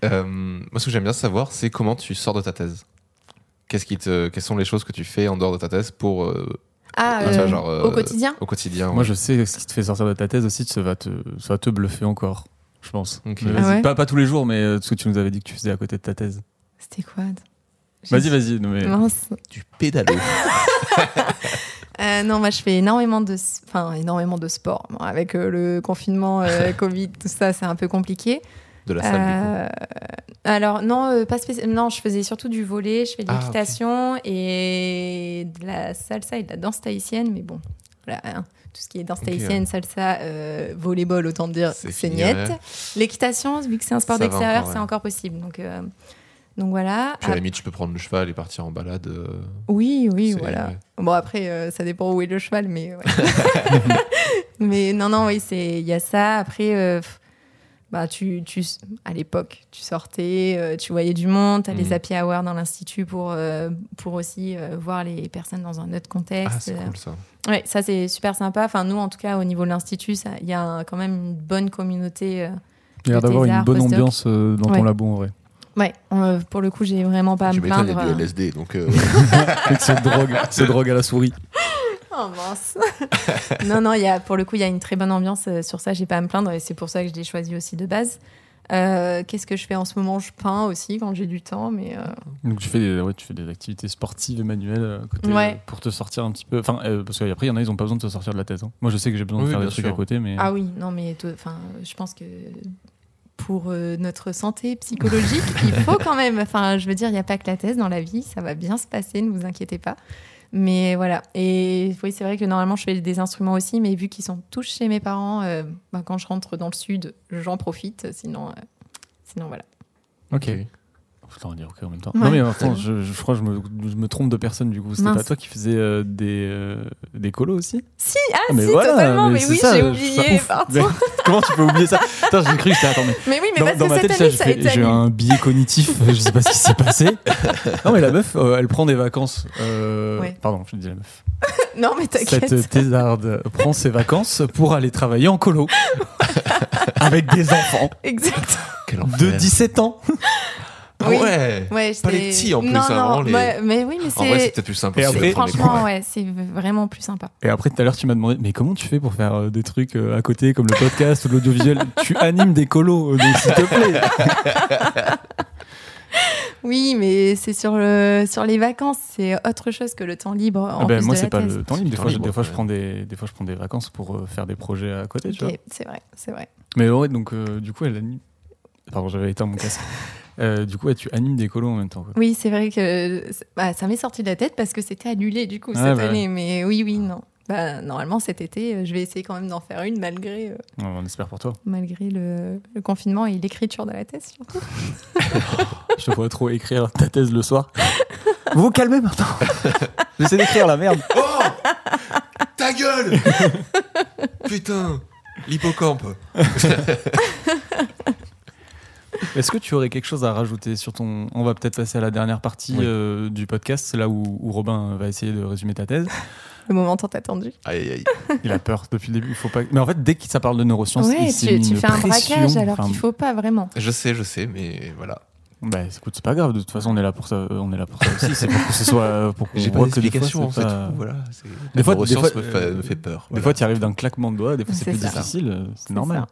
Euh, moi, ce que j'aime bien savoir, c'est comment tu sors de ta thèse. Qu'est-ce qui te, quelles sont les choses que tu fais en dehors de ta thèse pour euh, Ah, vois, euh, genre, euh, au quotidien au quotidien Moi ouais. je sais ce qui te fait sortir de ta thèse aussi ça va te ça va te bluffer encore. Je pense. Ah ouais pas, pas tous les jours, mais euh, ce que tu nous avais dit que tu faisais à côté de ta thèse. C'était quoi Vas-y, vas-y. non, mais- Mince. du pédalo. *laughs* *laughs* Euh, non, moi je fais énormément de, enfin énormément de sport. Bon, avec euh, le confinement, euh, *laughs* Covid, tout ça, c'est un peu compliqué. De la salle, du coup. Euh, Alors non, euh, pas spécial- Non, je faisais surtout du volet, je fais de Ah, l'équitation et de la salsa et de la danse tahitienne, mais bon, voilà, hein, tout ce qui est danse Ok, tahitienne, salsa, euh, volleyball, autant dire, C'est niette. ouais. L'équitation, vu que c'est un sport d'extérieur, c'est encore possible. Donc, euh, donc voilà. Puis à la limite, je peux prendre le cheval et partir en balade. euh, oui, oui, voilà. ouais. Bon après, euh, ça dépend où est le cheval, mais ouais. *laughs* *laughs* mais non, non, oui, c'est il y a ça. Après, euh, bah tu, tu, à l'époque, tu sortais, euh, tu voyais du monde, t'as les Mhm. happy hours dans l'institut pour euh, pour aussi euh, voir les personnes dans un autre contexte. Ah, c'est cool ça. Ouais, ça c'est super sympa. Enfin, nous, en tout cas, au niveau de l'institut, il y a un- quand même une bonne communauté. euh. Il y a d'avoir une bonne ambiance euh, dans ton labo en vrai. Ouais, euh, pour le coup, j'ai vraiment pas à Tu me m'étonnes, il y a du LSD, donc euh, *laughs* Avec cette drogue, cette drogue à la souris. Oh mince. *laughs* non, non, il y a, pour le coup, il y a une très bonne ambiance euh, sur ça. J'ai pas à me plaindre et c'est pour ça que je l'ai choisi aussi de base. Euh, Qu'est-ce que je fais en ce moment? Je peins aussi quand j'ai du temps, mais euh, Donc tu fais des, ouais, tu fais des activités sportives et manuelles euh, à côté Ouais. pour te sortir un petit peu. Enfin, euh, parce qu'après il y en a ils ont pas besoin de se sortir de la tête. hein. Moi je sais que j'ai besoin de faire des trucs à côté, mais ah oui, non, mais je pense que pour euh, notre santé psychologique, il faut *laughs* quand même. Enfin, je veux dire, il n'y a pas que la thèse dans la vie, ça va bien se passer, ne vous inquiétez pas. Mais voilà. Et oui, c'est vrai que normalement, je fais des instruments aussi, mais vu qu'ils sont tous chez mes parents, euh, bah, quand je rentre dans le sud, j'en profite. Sinon, euh, sinon voilà. ok. Ok. Putain, on va dire ok en même temps. Ouais. non mais attends, je, je crois que je me, je me trompe de personne du coup. C'était pas toi qui faisais euh, des, euh, des colos aussi? Si, ah, Ah, mais si, voilà, totalement. mais oui, j'ai ça oublié. Mais Comment tu peux oublier ça? Putain, j'ai cru que c'était. Attends, mais Mais oui, mais dans, parce dans que ma cette tête, année, j'ai ça a fait- été j'ai eu annulé. un biais cognitif. *laughs* je sais pas ce qui s'est passé. Non mais la meuf, euh, elle prend des vacances. euh, Ouais. Pardon, je dis la meuf. *laughs* Non, mais t'inquiète. Cette thésarde prend ses vacances pour aller travailler en colo *laughs* avec des enfants Exact. Quel de enfer. 17 ans. Ah Oui. ouais Ouais, Pas les petits, en plus, Non, hein, non, les- ouais, mais oui, mais En vrai, c'est c'est. peut-être plus. Et après- les Franchement, ouais, c'est vraiment plus sympa. Et après, tout à l'heure, tu m'as demandé, mais comment tu fais pour faire euh, des trucs euh, à côté, comme le podcast ou l'audiovisuel? *laughs* Tu animes des colos, euh, donc s'il te plaît. *laughs* Oui, mais c'est sur, le, sur les vacances, c'est autre chose que le temps libre. En Ah ben, plus moi, c'est pas thèse. le temps libre. Des Temps fois, libre, des fois, je prends des, des fois, je prends des vacances pour euh, faire des projets à côté, tu vois. Ok, c'est vrai, c'est vrai. Mais ouais, donc euh, du coup, elle anime. Pardon, j'avais éteint mon casque. *laughs* Euh, du coup, ouais, tu animes des colos en même temps. quoi. Oui, c'est vrai que bah, ça m'est sorti de la tête parce que c'était annulé du coup Ah, cette bah année. Mais oui, oui, non. Bah, normalement, cet été, euh, je vais essayer quand même d'en faire une malgré, euh, On espère pour toi. malgré le, le confinement et l'écriture de la thèse surtout. *laughs* Je te vois trop écrire ta thèse le soir. Vous vous calmez maintenant. *laughs* J'essaie d'écrire la merde. Oh Ta gueule Putain L'hippocampe *laughs* *laughs* Est-ce que tu aurais quelque chose à rajouter sur ton. On va peut-être passer à la dernière partie Oui. euh, du podcast, c'est là où, où Robin va essayer de résumer ta thèse. Le moment tant attendu. Aïe aïe aïe. *laughs* Il a peur depuis le début. Il faut pas. Mais en fait, dès que ça parle de neurosciences, Ouais, il tu, tu une fais un pression. braquage alors Enfin, qu'il faut pas vraiment. Je sais, je sais, mais voilà. Bah, écoute, c'est pas grave. De toute façon, on est là pour ça. On est là pour ça aussi. C'est pour que ce soit. Pour qu'on J'ai pas voit que des fois, d'explication, c'est c'est pas-. Voilà. Des La fois- des fois, me, fait, euh, me fait peur. Des voilà. fois, tu arrives d'un claquement de doigts. Des fois, c'est C'est plus ça. difficile. euh, C'est C'est normal. ça.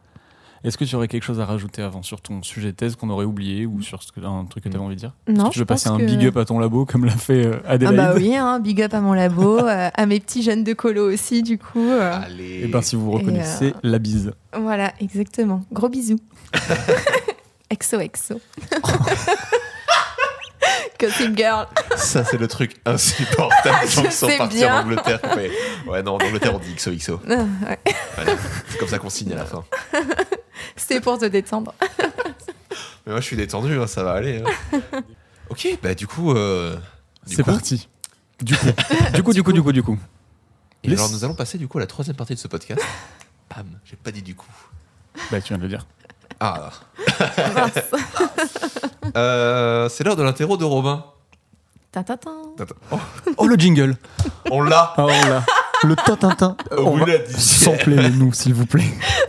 Est-ce que tu aurais quelque chose à rajouter avant sur ton sujet de thèse qu'on aurait oublié ou sur ce que, un truc que tu avais envie de dire? Non, je pense passer un que- big up à ton labo comme l'a fait euh, Ah Adélaïde bah oui, hein, big up à mon labo, *laughs* euh, à mes petits jeunes de colo aussi du coup. euh, Allez. Et ben, si vous Et, reconnaissez euh, la bise. Voilà, exactement. Gros bisous. *laughs* exo exo. *laughs* Gossip girl. Ça, c'est le truc insupportable. Je sais partis bien. en Angleterre. Ouais. ouais, non, en Angleterre, on dit XOXO. Ah, ouais. Voilà. C'est comme ça qu'on signe à la fin. *laughs* C'était pour te détendre. *laughs* Mais moi, je suis détendu, hein, ça va aller. hein. *laughs* ok, bah du coup. euh, C'est parti. Du coup, du coup, du coup, du coup, du coup. Et alors, nous allons passer du coup à la troisième partie de ce podcast. Bam, j'ai pas dit du coup. Bah, tu viens de le dire. Ah, euh, c'est l'heure de l'interro de Robin. Tintintin. Attends. Oh, Oh, le jingle on l'a Ah, on l'a. Le tintintin. Au On va sampler nous, s'il vous plaît.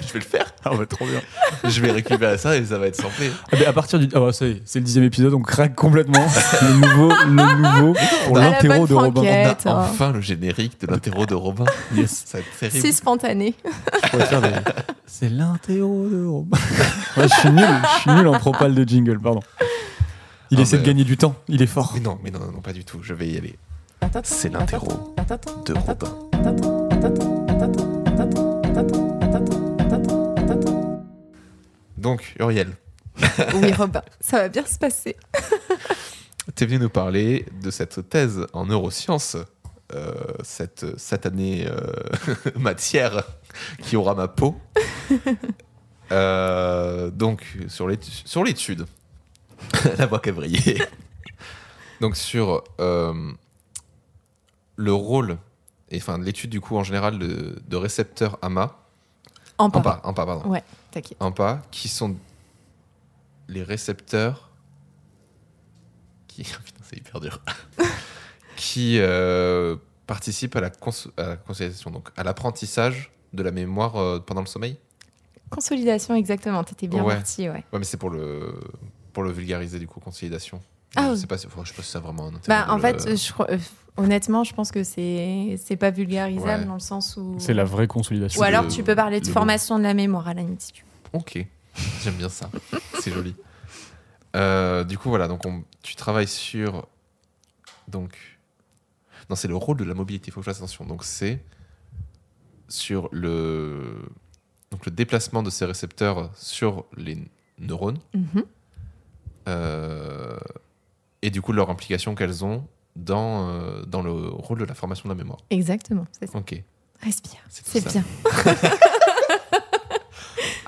Je vais le faire. Ah, bah, trop bien. Je vais récupérer ça et ça va être samplé. Ah, bah, à partir du. Ah, bah, ça y est, c'est le dixième épisode, on craque complètement. *laughs* le nouveau, le nouveau pour l'interro de Robin. On a hein. enfin le générique de l'interro de Robin. Yes. Ça va être terrible. Si spontané. Des- C'est l'interro de Robin. *laughs* Ouais, je suis nul, je suis nul en propale de jingle, pardon. Il essaie de gagner du temps, il est fort. Mais non, mais non, non, pas du tout. Je vais y aller. C'est l'interro de Robin. Donc, Uriel, Oui, Robin, ça va bien se passer. *laughs* Tu es venu nous parler de cette thèse en neurosciences, euh, cette satanée euh, *laughs* matière qui aura ma peau. *laughs* Euh, donc, sur l'étu- sur l'étude, la voix qu'a donc, sur euh, le rôle, et enfin, l'étude du coup en général de, de récepteurs AMA, En pas. AMPA, AMPA, pardon. Ouais, t'inquiète. AMPA, qui sont les récepteurs qui *laughs* putain, c'est hyper dur *laughs* qui euh, participent à la, cons- à la consolidation donc à l'apprentissage de la mémoire euh, pendant le sommeil Consolidation, exactement. T'étais bien Ouais. parti, ouais. ouais mais c'est pour le pour le vulgariser du coup consolidation Ah je oui. sais pas si- faut- je sais pas si c'est vraiment un intérêt Bah, en le- fait, je crois- euh, honnêtement, je pense que c'est c'est pas vulgarisable Ouais. dans le sens où. C'est la vraie consolidation. Ou alors le- tu peux parler de le formation de la mémoire à la limite si tu veux. ok *laughs* j'aime bien ça c'est joli Euh, du coup voilà donc on- tu travailles sur donc non c'est le rôle de la mobilité il faut que je fasse attention donc c'est sur le donc le déplacement de ces récepteurs sur les neurones Mhm. euh, et du coup leur implication qu'elles ont dans, euh, dans le rôle de la formation de la mémoire. Exactement, c'est ça. Ok, Respire. c'est bien. *laughs*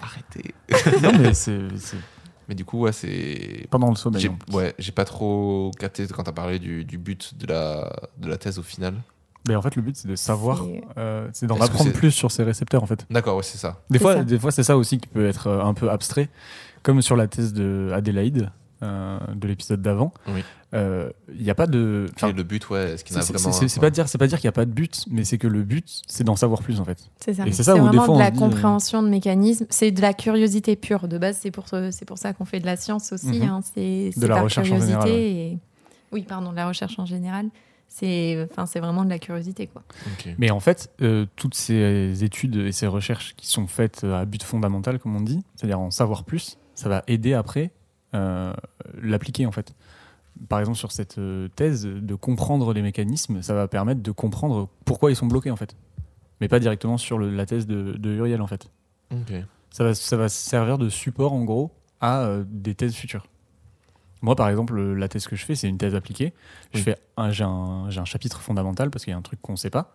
Arrêtez. *laughs* Non, mais c'est c'est Mais du coup, ouais, c'est. pendant le sommeil. J'ai ouais, j'ai pas trop capté quand t'as parlé du, du but de la, de la thèse au final. Mais en fait, le but, c'est de savoir, C'est- euh, c'est d'en Est-ce apprendre c'est- plus sur ces récepteurs, en fait. D'accord, ouais, c'est ça. Des C'est fois, ça. des fois, c'est ça aussi qui peut être euh, un peu abstrait, comme sur la thèse de Adélaïde euh, de l'épisode d'avant. Oui. Euh, Il n'y a pas de. Quel enfin, est le but, ouais Est-ce qu'il y en a c'est- vraiment pas dire, c'est pas dire qu'il n'y a pas de but, mais c'est que le but, c'est d'en savoir plus, en fait. C'est ça. Et c'est ça où des vraiment fois, de la dit, euh, compréhension de mécanismes. C'est de la curiosité pure. De base, c'est pour, c'est pour ça qu'on fait de la science aussi. Mhm. hein. C'est c'est la par recherche en curiosité. général, et... Oui, pardon, de la recherche en général. C'est enfin, c'est vraiment de la curiosité. Quoi. Mais en fait, euh, toutes ces études et ces recherches qui sont faites à but fondamental, comme on dit, c'est-à-dire en savoir plus, ça va aider après euh, l'appliquer en fait. Par exemple, sur cette euh, thèse, de comprendre les mécanismes, ça va permettre de comprendre pourquoi ils sont bloqués en fait. Mais pas directement sur le- la thèse de, de Uriel en fait. Ça va, ça va servir de support en gros à euh, des thèses futures. Moi, par exemple, la thèse que je fais, c'est une thèse appliquée. Je fais un, j'ai un, j'ai un chapitre fondamental parce qu'il y a un truc qu'on ne sait pas,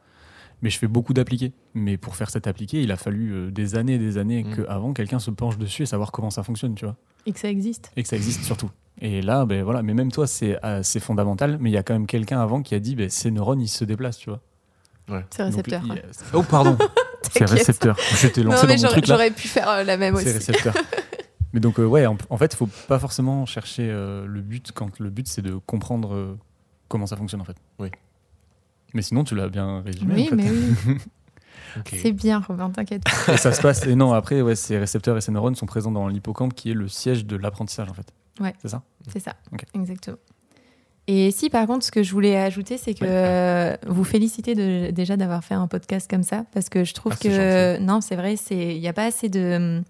mais je fais beaucoup d'appliqués. Mais pour faire cet appliqué, il a fallu euh, des années et des années Mm. qu'avant quelqu'un se penche dessus et savoir comment ça fonctionne, tu vois, Et que ça existe. et que ça existe surtout. Et là, ben voilà. Mais même toi, c'est euh, c'est fondamental. Mais il y a quand même quelqu'un avant qui a dit, ben, ces neurones, ils se déplacent, tu vois. C'est Donc, il- quoi. Oh pardon, *laughs* c'est récepteur. Je t'ai Non, lancé mais dans mon j'aurais truc là. j'aurais pu faire euh, la même C'est aussi. récepteur. *laughs* Mais donc, euh, ouais, en, en fait, il faut pas forcément chercher euh, le but quand le but c'est de comprendre euh, comment ça fonctionne en fait. Oui. Mais sinon, tu l'as bien résumé. Oui, en fait. mais oui. *laughs* C'est bien, Robin, t'inquiète. Et ça se passe. Et non, après, ouais, ces récepteurs et ces neurones sont présents dans l'hippocampe qui est le siège de l'apprentissage en fait. Ouais. C'est ça? C'est ça, exactement. Et si, par contre, ce que je voulais ajouter, c'est que Ouais. vous félicitez de- déjà d'avoir fait un podcast comme ça, parce que je trouve Ah, que non, c'est vrai, il n'y a pas assez de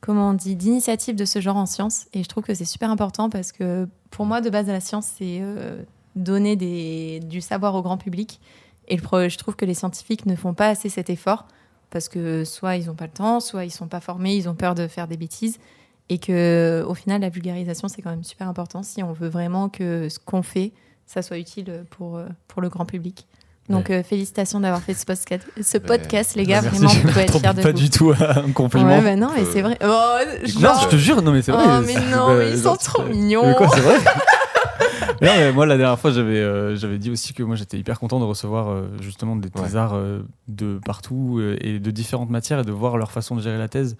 comment on dit d'initiatives de ce genre en science, et je trouve que c'est super important parce que pour moi, de base, la science, c'est euh, donner des, du savoir au grand public, et le je trouve que les scientifiques ne font pas assez cet effort parce que soit ils n'ont pas le temps, soit ils sont pas formés, ils ont peur de faire des bêtises et que au final la vulgarisation c'est quand même super important si on veut vraiment que ce qu'on fait ça soit utile pour pour le grand public. Donc euh, félicitations d'avoir fait ce podcast, ce podcast les gars, Merci, vraiment vous pouvez être fiers de pas vous. du tout un compliment. Ouais, bah non, Euh, c'est vrai. Oh, Non, je te jure, non mais c'est vrai. Oh, mais c'est- non, mais ils sont trop mignons. Mais quoi, c'est vrai *laughs* Non, mais moi, la dernière fois, j'avais euh, j'avais dit aussi que moi, j'étais hyper content de recevoir euh, justement des Ouais. thésards euh, de partout euh, et de différentes matières et de voir leur façon de gérer la thèse.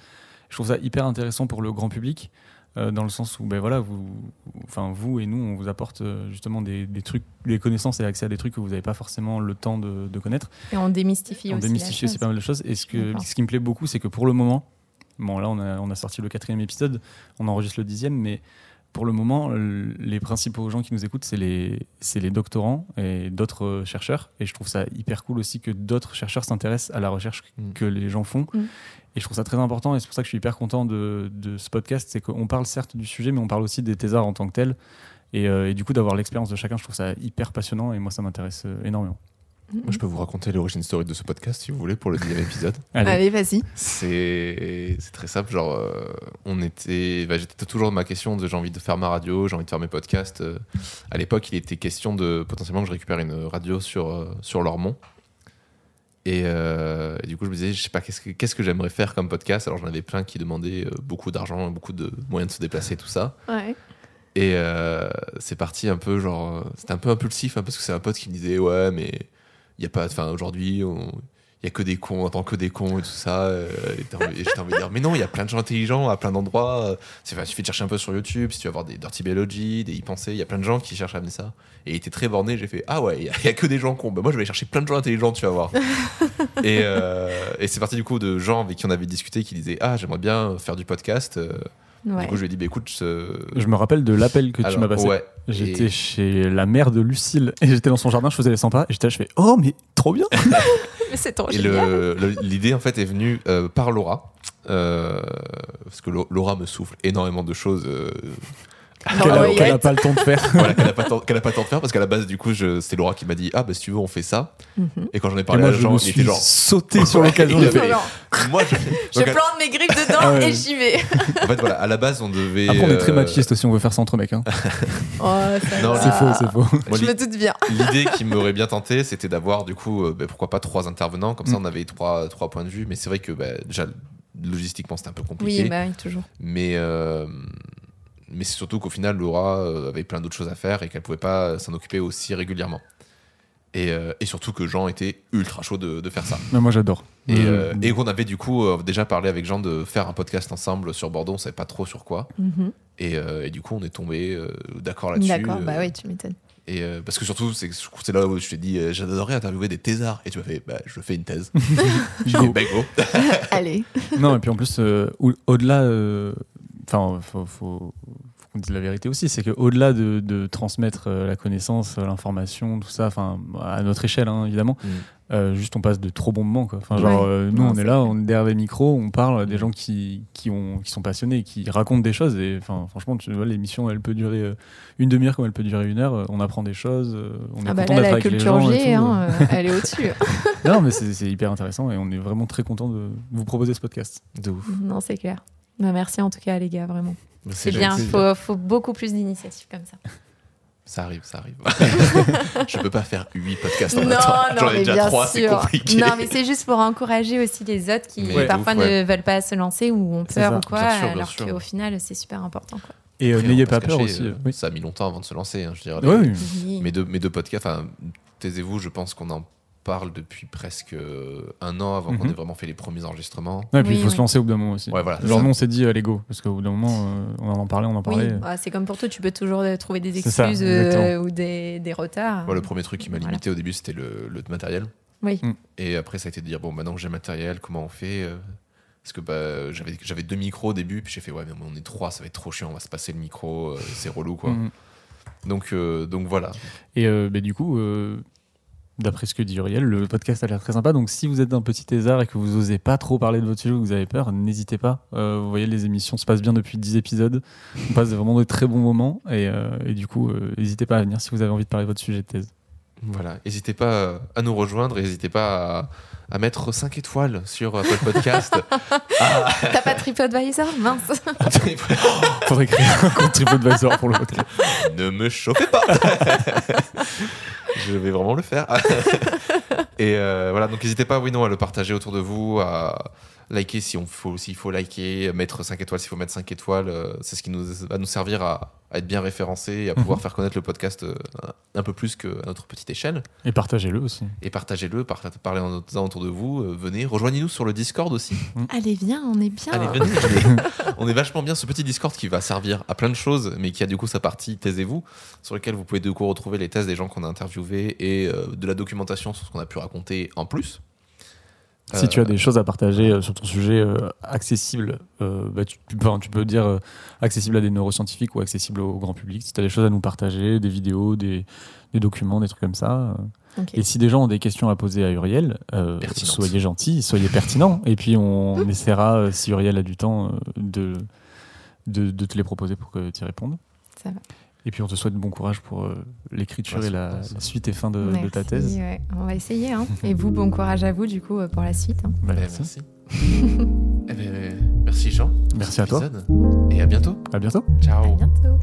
Je trouve ça hyper intéressant pour le grand public, euh, dans le sens où, ben voilà, vous, enfin vous et nous, on vous apporte euh, justement des, des trucs, des connaissances et accès à des trucs que vous n'avez pas forcément le temps de, de connaître. Et on démystifie on aussi. démystifie la aussi chose. pas mal de choses. Et ce, que, ce qui me plaît beaucoup, c'est que pour le moment, bon là on a, on a sorti le quatrième épisode, on enregistre le dixième, mais pour le moment, les principaux gens qui nous écoutent, c'est les, doctorants et d'autres euh, chercheurs. Et je trouve ça hyper cool aussi que d'autres chercheurs s'intéressent à la recherche Mm. que les gens font. Mm. Et je trouve ça très important et c'est pour ça que je suis hyper content de, de ce podcast. C'est qu'on parle certes du sujet, mais on parle aussi des thésards en tant que tels. Et, euh, et du coup, d'avoir l'expérience de chacun, je trouve ça hyper passionnant et moi, ça m'intéresse euh, Moi, je peux vous raconter l'origine story de ce podcast si vous voulez pour le dixième épisode. *laughs* Allez. Allez, vas-y. C'est c'est très simple. Genre, euh, on était. bah, J'étais toujours dans ma question de j'ai envie de faire ma radio, j'ai envie de faire mes podcasts. Euh, à l'époque, il était question de potentiellement que je récupère une radio sur, euh, sur Lormont. Et, euh, et du coup, je me disais, je sais pas, qu'est-ce que, qu'est-ce que j'aimerais faire comme podcast? Alors, j'en avais plein qui demandaient euh, beaucoup d'argent, beaucoup de moyens de se déplacer, tout ça. Ouais. Et euh, c'est parti un peu, genre, c'était un peu impulsif, hein, parce que c'est un pote qui me disait, ouais, mais il y a pas, enfin, aujourd'hui, on- il y a que des cons, on entend que des cons et tout ça. euh, et j'étais envie de dire, mais non, il y a plein de gens intelligents à plein d'endroits. euh, c'est- Il suffit de chercher un peu sur YouTube, si tu vas voir des Dirty Biology, des y penser, il y a plein de gens qui cherchent à amener ça. Et il était très borné, j'ai fait, ah ouais, il y, a- que des gens cons. Bah, moi, je vais aller chercher plein de gens intelligents, tu vas voir. *laughs* et euh, et c'est parti du coup de gens avec qui on avait discuté qui disaient, ah, j'aimerais bien faire du podcast. Ouais. Du coup, je lui ai dit, bah, écoute, ce- Je me rappelle de l'appel que tu m'as passé. Ouais. J'étais Et- chez la mère de Lucille et j'étais dans son jardin, je faisais les 100 pas et j'étais là, je fais Oh, mais trop bien *laughs* Mais c'est trop Et génial. le- le- l'idée en fait est venue euh, par Laura. euh, parce que Laura me souffle énormément de choses euh, Qu'elle a, l'oreillette. *laughs* qu'elle a pas le temps de faire. voilà, qu'elle n'a pas, le temps de faire parce qu'à la base du coup c'est Laura qui m'a dit ah bah si tu veux on fait ça Mhm. et quand j'en ai parlé moi, à il était suis genre sauté sur l'occasion. *laughs* moi je, plante mes griffes dedans Ah ouais. et j'y vais. *laughs* en fait voilà à la base on devait Après, on est très euh, machiste aussi, on veut faire ça entre mecs. hein. Oh, Non. C'est faux, c'est faux. moi, Je me doute bien. L'idée qui m'aurait bien tenté, c'était d'avoir du coup, euh, bah, pourquoi pas trois intervenants, comme ça Mm. on avait trois, trois points de vue, mais c'est vrai que bah, déjà logistiquement c'était un peu compliqué. Oui, bah oui, toujours. Mais, euh, mais c'est surtout qu'au final, Laura euh, avait plein d'autres choses à faire et qu'elle pouvait pas s'en occuper aussi régulièrement. Et, euh, et surtout que Jean était ultra chaud de, de faire ça. Mais moi, j'adore. Et, Euh, et qu'on avait du coup euh, déjà parlé avec Jean de faire un podcast ensemble sur Bordeaux, on savait pas trop sur quoi. Mhm. Et, euh, et du coup, on est tombé euh, d'accord là-dessus. D'accord, euh, bah oui, tu m'étonnes. Et euh, parce que surtout, c'est là où je t'ai dit, euh, j'adorerais interviewer des thésards. Et tu m'as fait, bah, je fais une thèse. *laughs* je Go. dis, bah, go. *laughs* Allez. Non, et puis en plus, euh, au- au-delà. Enfin, faut, faut, faut qu'on dise la vérité aussi, c'est qu'au-delà de, de transmettre euh, la connaissance, euh, l'information, tout ça, enfin, à notre échelle, hein, évidemment, Mm. euh, juste on passe de trop bons moments. Quoi. Enfin, genre, Ouais. euh, nous, Non, on est là, on est derrière les micros, on parle à des gens qui, qui, ont, qui sont passionnés, qui racontent des choses. Et enfin, franchement, tu vois, l'émission, elle peut durer une demi-heure comme elle peut durer une heure. On apprend des choses, on est Ah bah content d'être avec les gens. et G, tout. hein, elle est au-dessus. *laughs* *laughs* Non, mais c'est c'est hyper intéressant et on est vraiment très content de vous proposer ce podcast. De ouf. non, c'est clair. Bah, merci en tout cas, les gars, vraiment. C'est bien, il faut, faut beaucoup plus d'initiatives comme ça. *laughs* Ça arrive, ça arrive. *laughs* je peux pas faire huit podcasts en Non, même temps. non, J'en ai mais déjà bien trois, c'est sûr. compliqué. Non, mais c'est juste pour encourager aussi les autres qui Mais parfois de ouf, ouais. ne veulent pas se lancer ou ont peur ou quoi, Bien sûr, bien alors qu'au final, c'est super important. Quoi. Et euh, n'ayez pas peur cacher, aussi. euh, oui. Ça a mis longtemps avant de se lancer. hein, je dirais. Ouais, oui. Oui. Mes deux, mes deux podcasts, enfin, taisez-vous, je pense qu'on en parle depuis presque euh, un an avant qu'on Mhm. ait vraiment fait les premiers enregistrements. Ouais, et puis Oui, il faut oui. se lancer au bout d'un moment aussi. Ouais, voilà, Genre on s'est dit allez go parce qu'au bout d'un moment euh, on en parlait, on en Oui, parlait. bah, c'est comme pour tout, tu peux toujours euh, trouver des ça, excuses euh, ou des, des retards. Le premier truc qui m'a Voilà. limité au début, c'était le, le matériel. Oui. Mm. Et après, ça a été de dire bon, maintenant que j'ai le matériel, comment on fait euh, Parce que bah, j'avais j'avais deux micros au début, puis j'ai fait ouais, mais on est trois, ça va être trop chiant, on va se passer le micro, euh, c'est relou quoi. Mhm. Donc, euh, donc voilà. Et euh, bah, du coup, euh, d'après ce que dit Uriel, le podcast a l'air très sympa. Donc si vous êtes un petit thésard et que vous osez pas trop parler de votre sujet ou que vous avez peur, n'hésitez pas. Euh, vous voyez, les émissions se passent bien depuis 10 épisodes. On passe vraiment de très bons moments. Et, euh, du coup, euh, n'hésitez pas à venir si vous avez envie de parler de votre sujet de thèse. Voilà, n'hésitez pas à nous rejoindre, n'hésitez pas à, à mettre 5 étoiles sur Apple Podcast. *laughs* Ah, T'as pas TripAdvisor? Mince. *laughs* Faudrait *laughs* créer un compte TripAdvisor pour le podcast. ne me chauffez pas Je vais vraiment le faire. Et euh, voilà, donc n'hésitez pas, oui, non, à le partager autour de vous, à liker si on faut, s'il faut liker, mettre 5 étoiles s'il faut mettre 5 étoiles. euh, C'est ce qui nous, va nous servir à, à être bien référencé et à pouvoir Mhm. faire connaître le podcast euh, un peu plus qu'à notre petite échelle. Et partagez-le aussi. Et partagez-le, par- parlez-en autour de vous, euh, venez, rejoignez-nous sur le Discord aussi. Allez, viens, on est bien. Allez, venez. on est vachement bien ce petit Discord qui va servir à plein de choses, mais qui a du coup sa partie Taisez-vous, sur lequel vous pouvez du coup retrouver les thèses des gens qu'on a interviewés et euh, de la documentation sur ce qu'on a pu raconter en plus. Si Euh, tu as des choses à partager euh, sur ton sujet euh, accessible, euh, bah, tu, tu peux- enfin, tu peux dire euh, accessible à des neuroscientifiques ou accessible au grand public. Si tu as des choses à nous partager, des vidéos, des, des documents, des trucs comme ça. euh. Et si des gens ont des questions à poser à Uriel, euh, soyez gentils, soyez pertinents. Et puis on *laughs* essaiera, euh, si Uriel a du temps, euh, de, de, de te les proposer pour que tu y répondes. Ça va. Et puis on te souhaite bon courage pour euh, l'écriture et la, suite et fin de, ta thèse. ouais. On va essayer. hein. Et vous, bon courage à vous, du coup, euh, pour la suite. hein. Bah, Eh, merci. merci. Eh ben, merci Jean. Merci à toi. Et à bientôt. À bientôt. À Ciao. bientôt.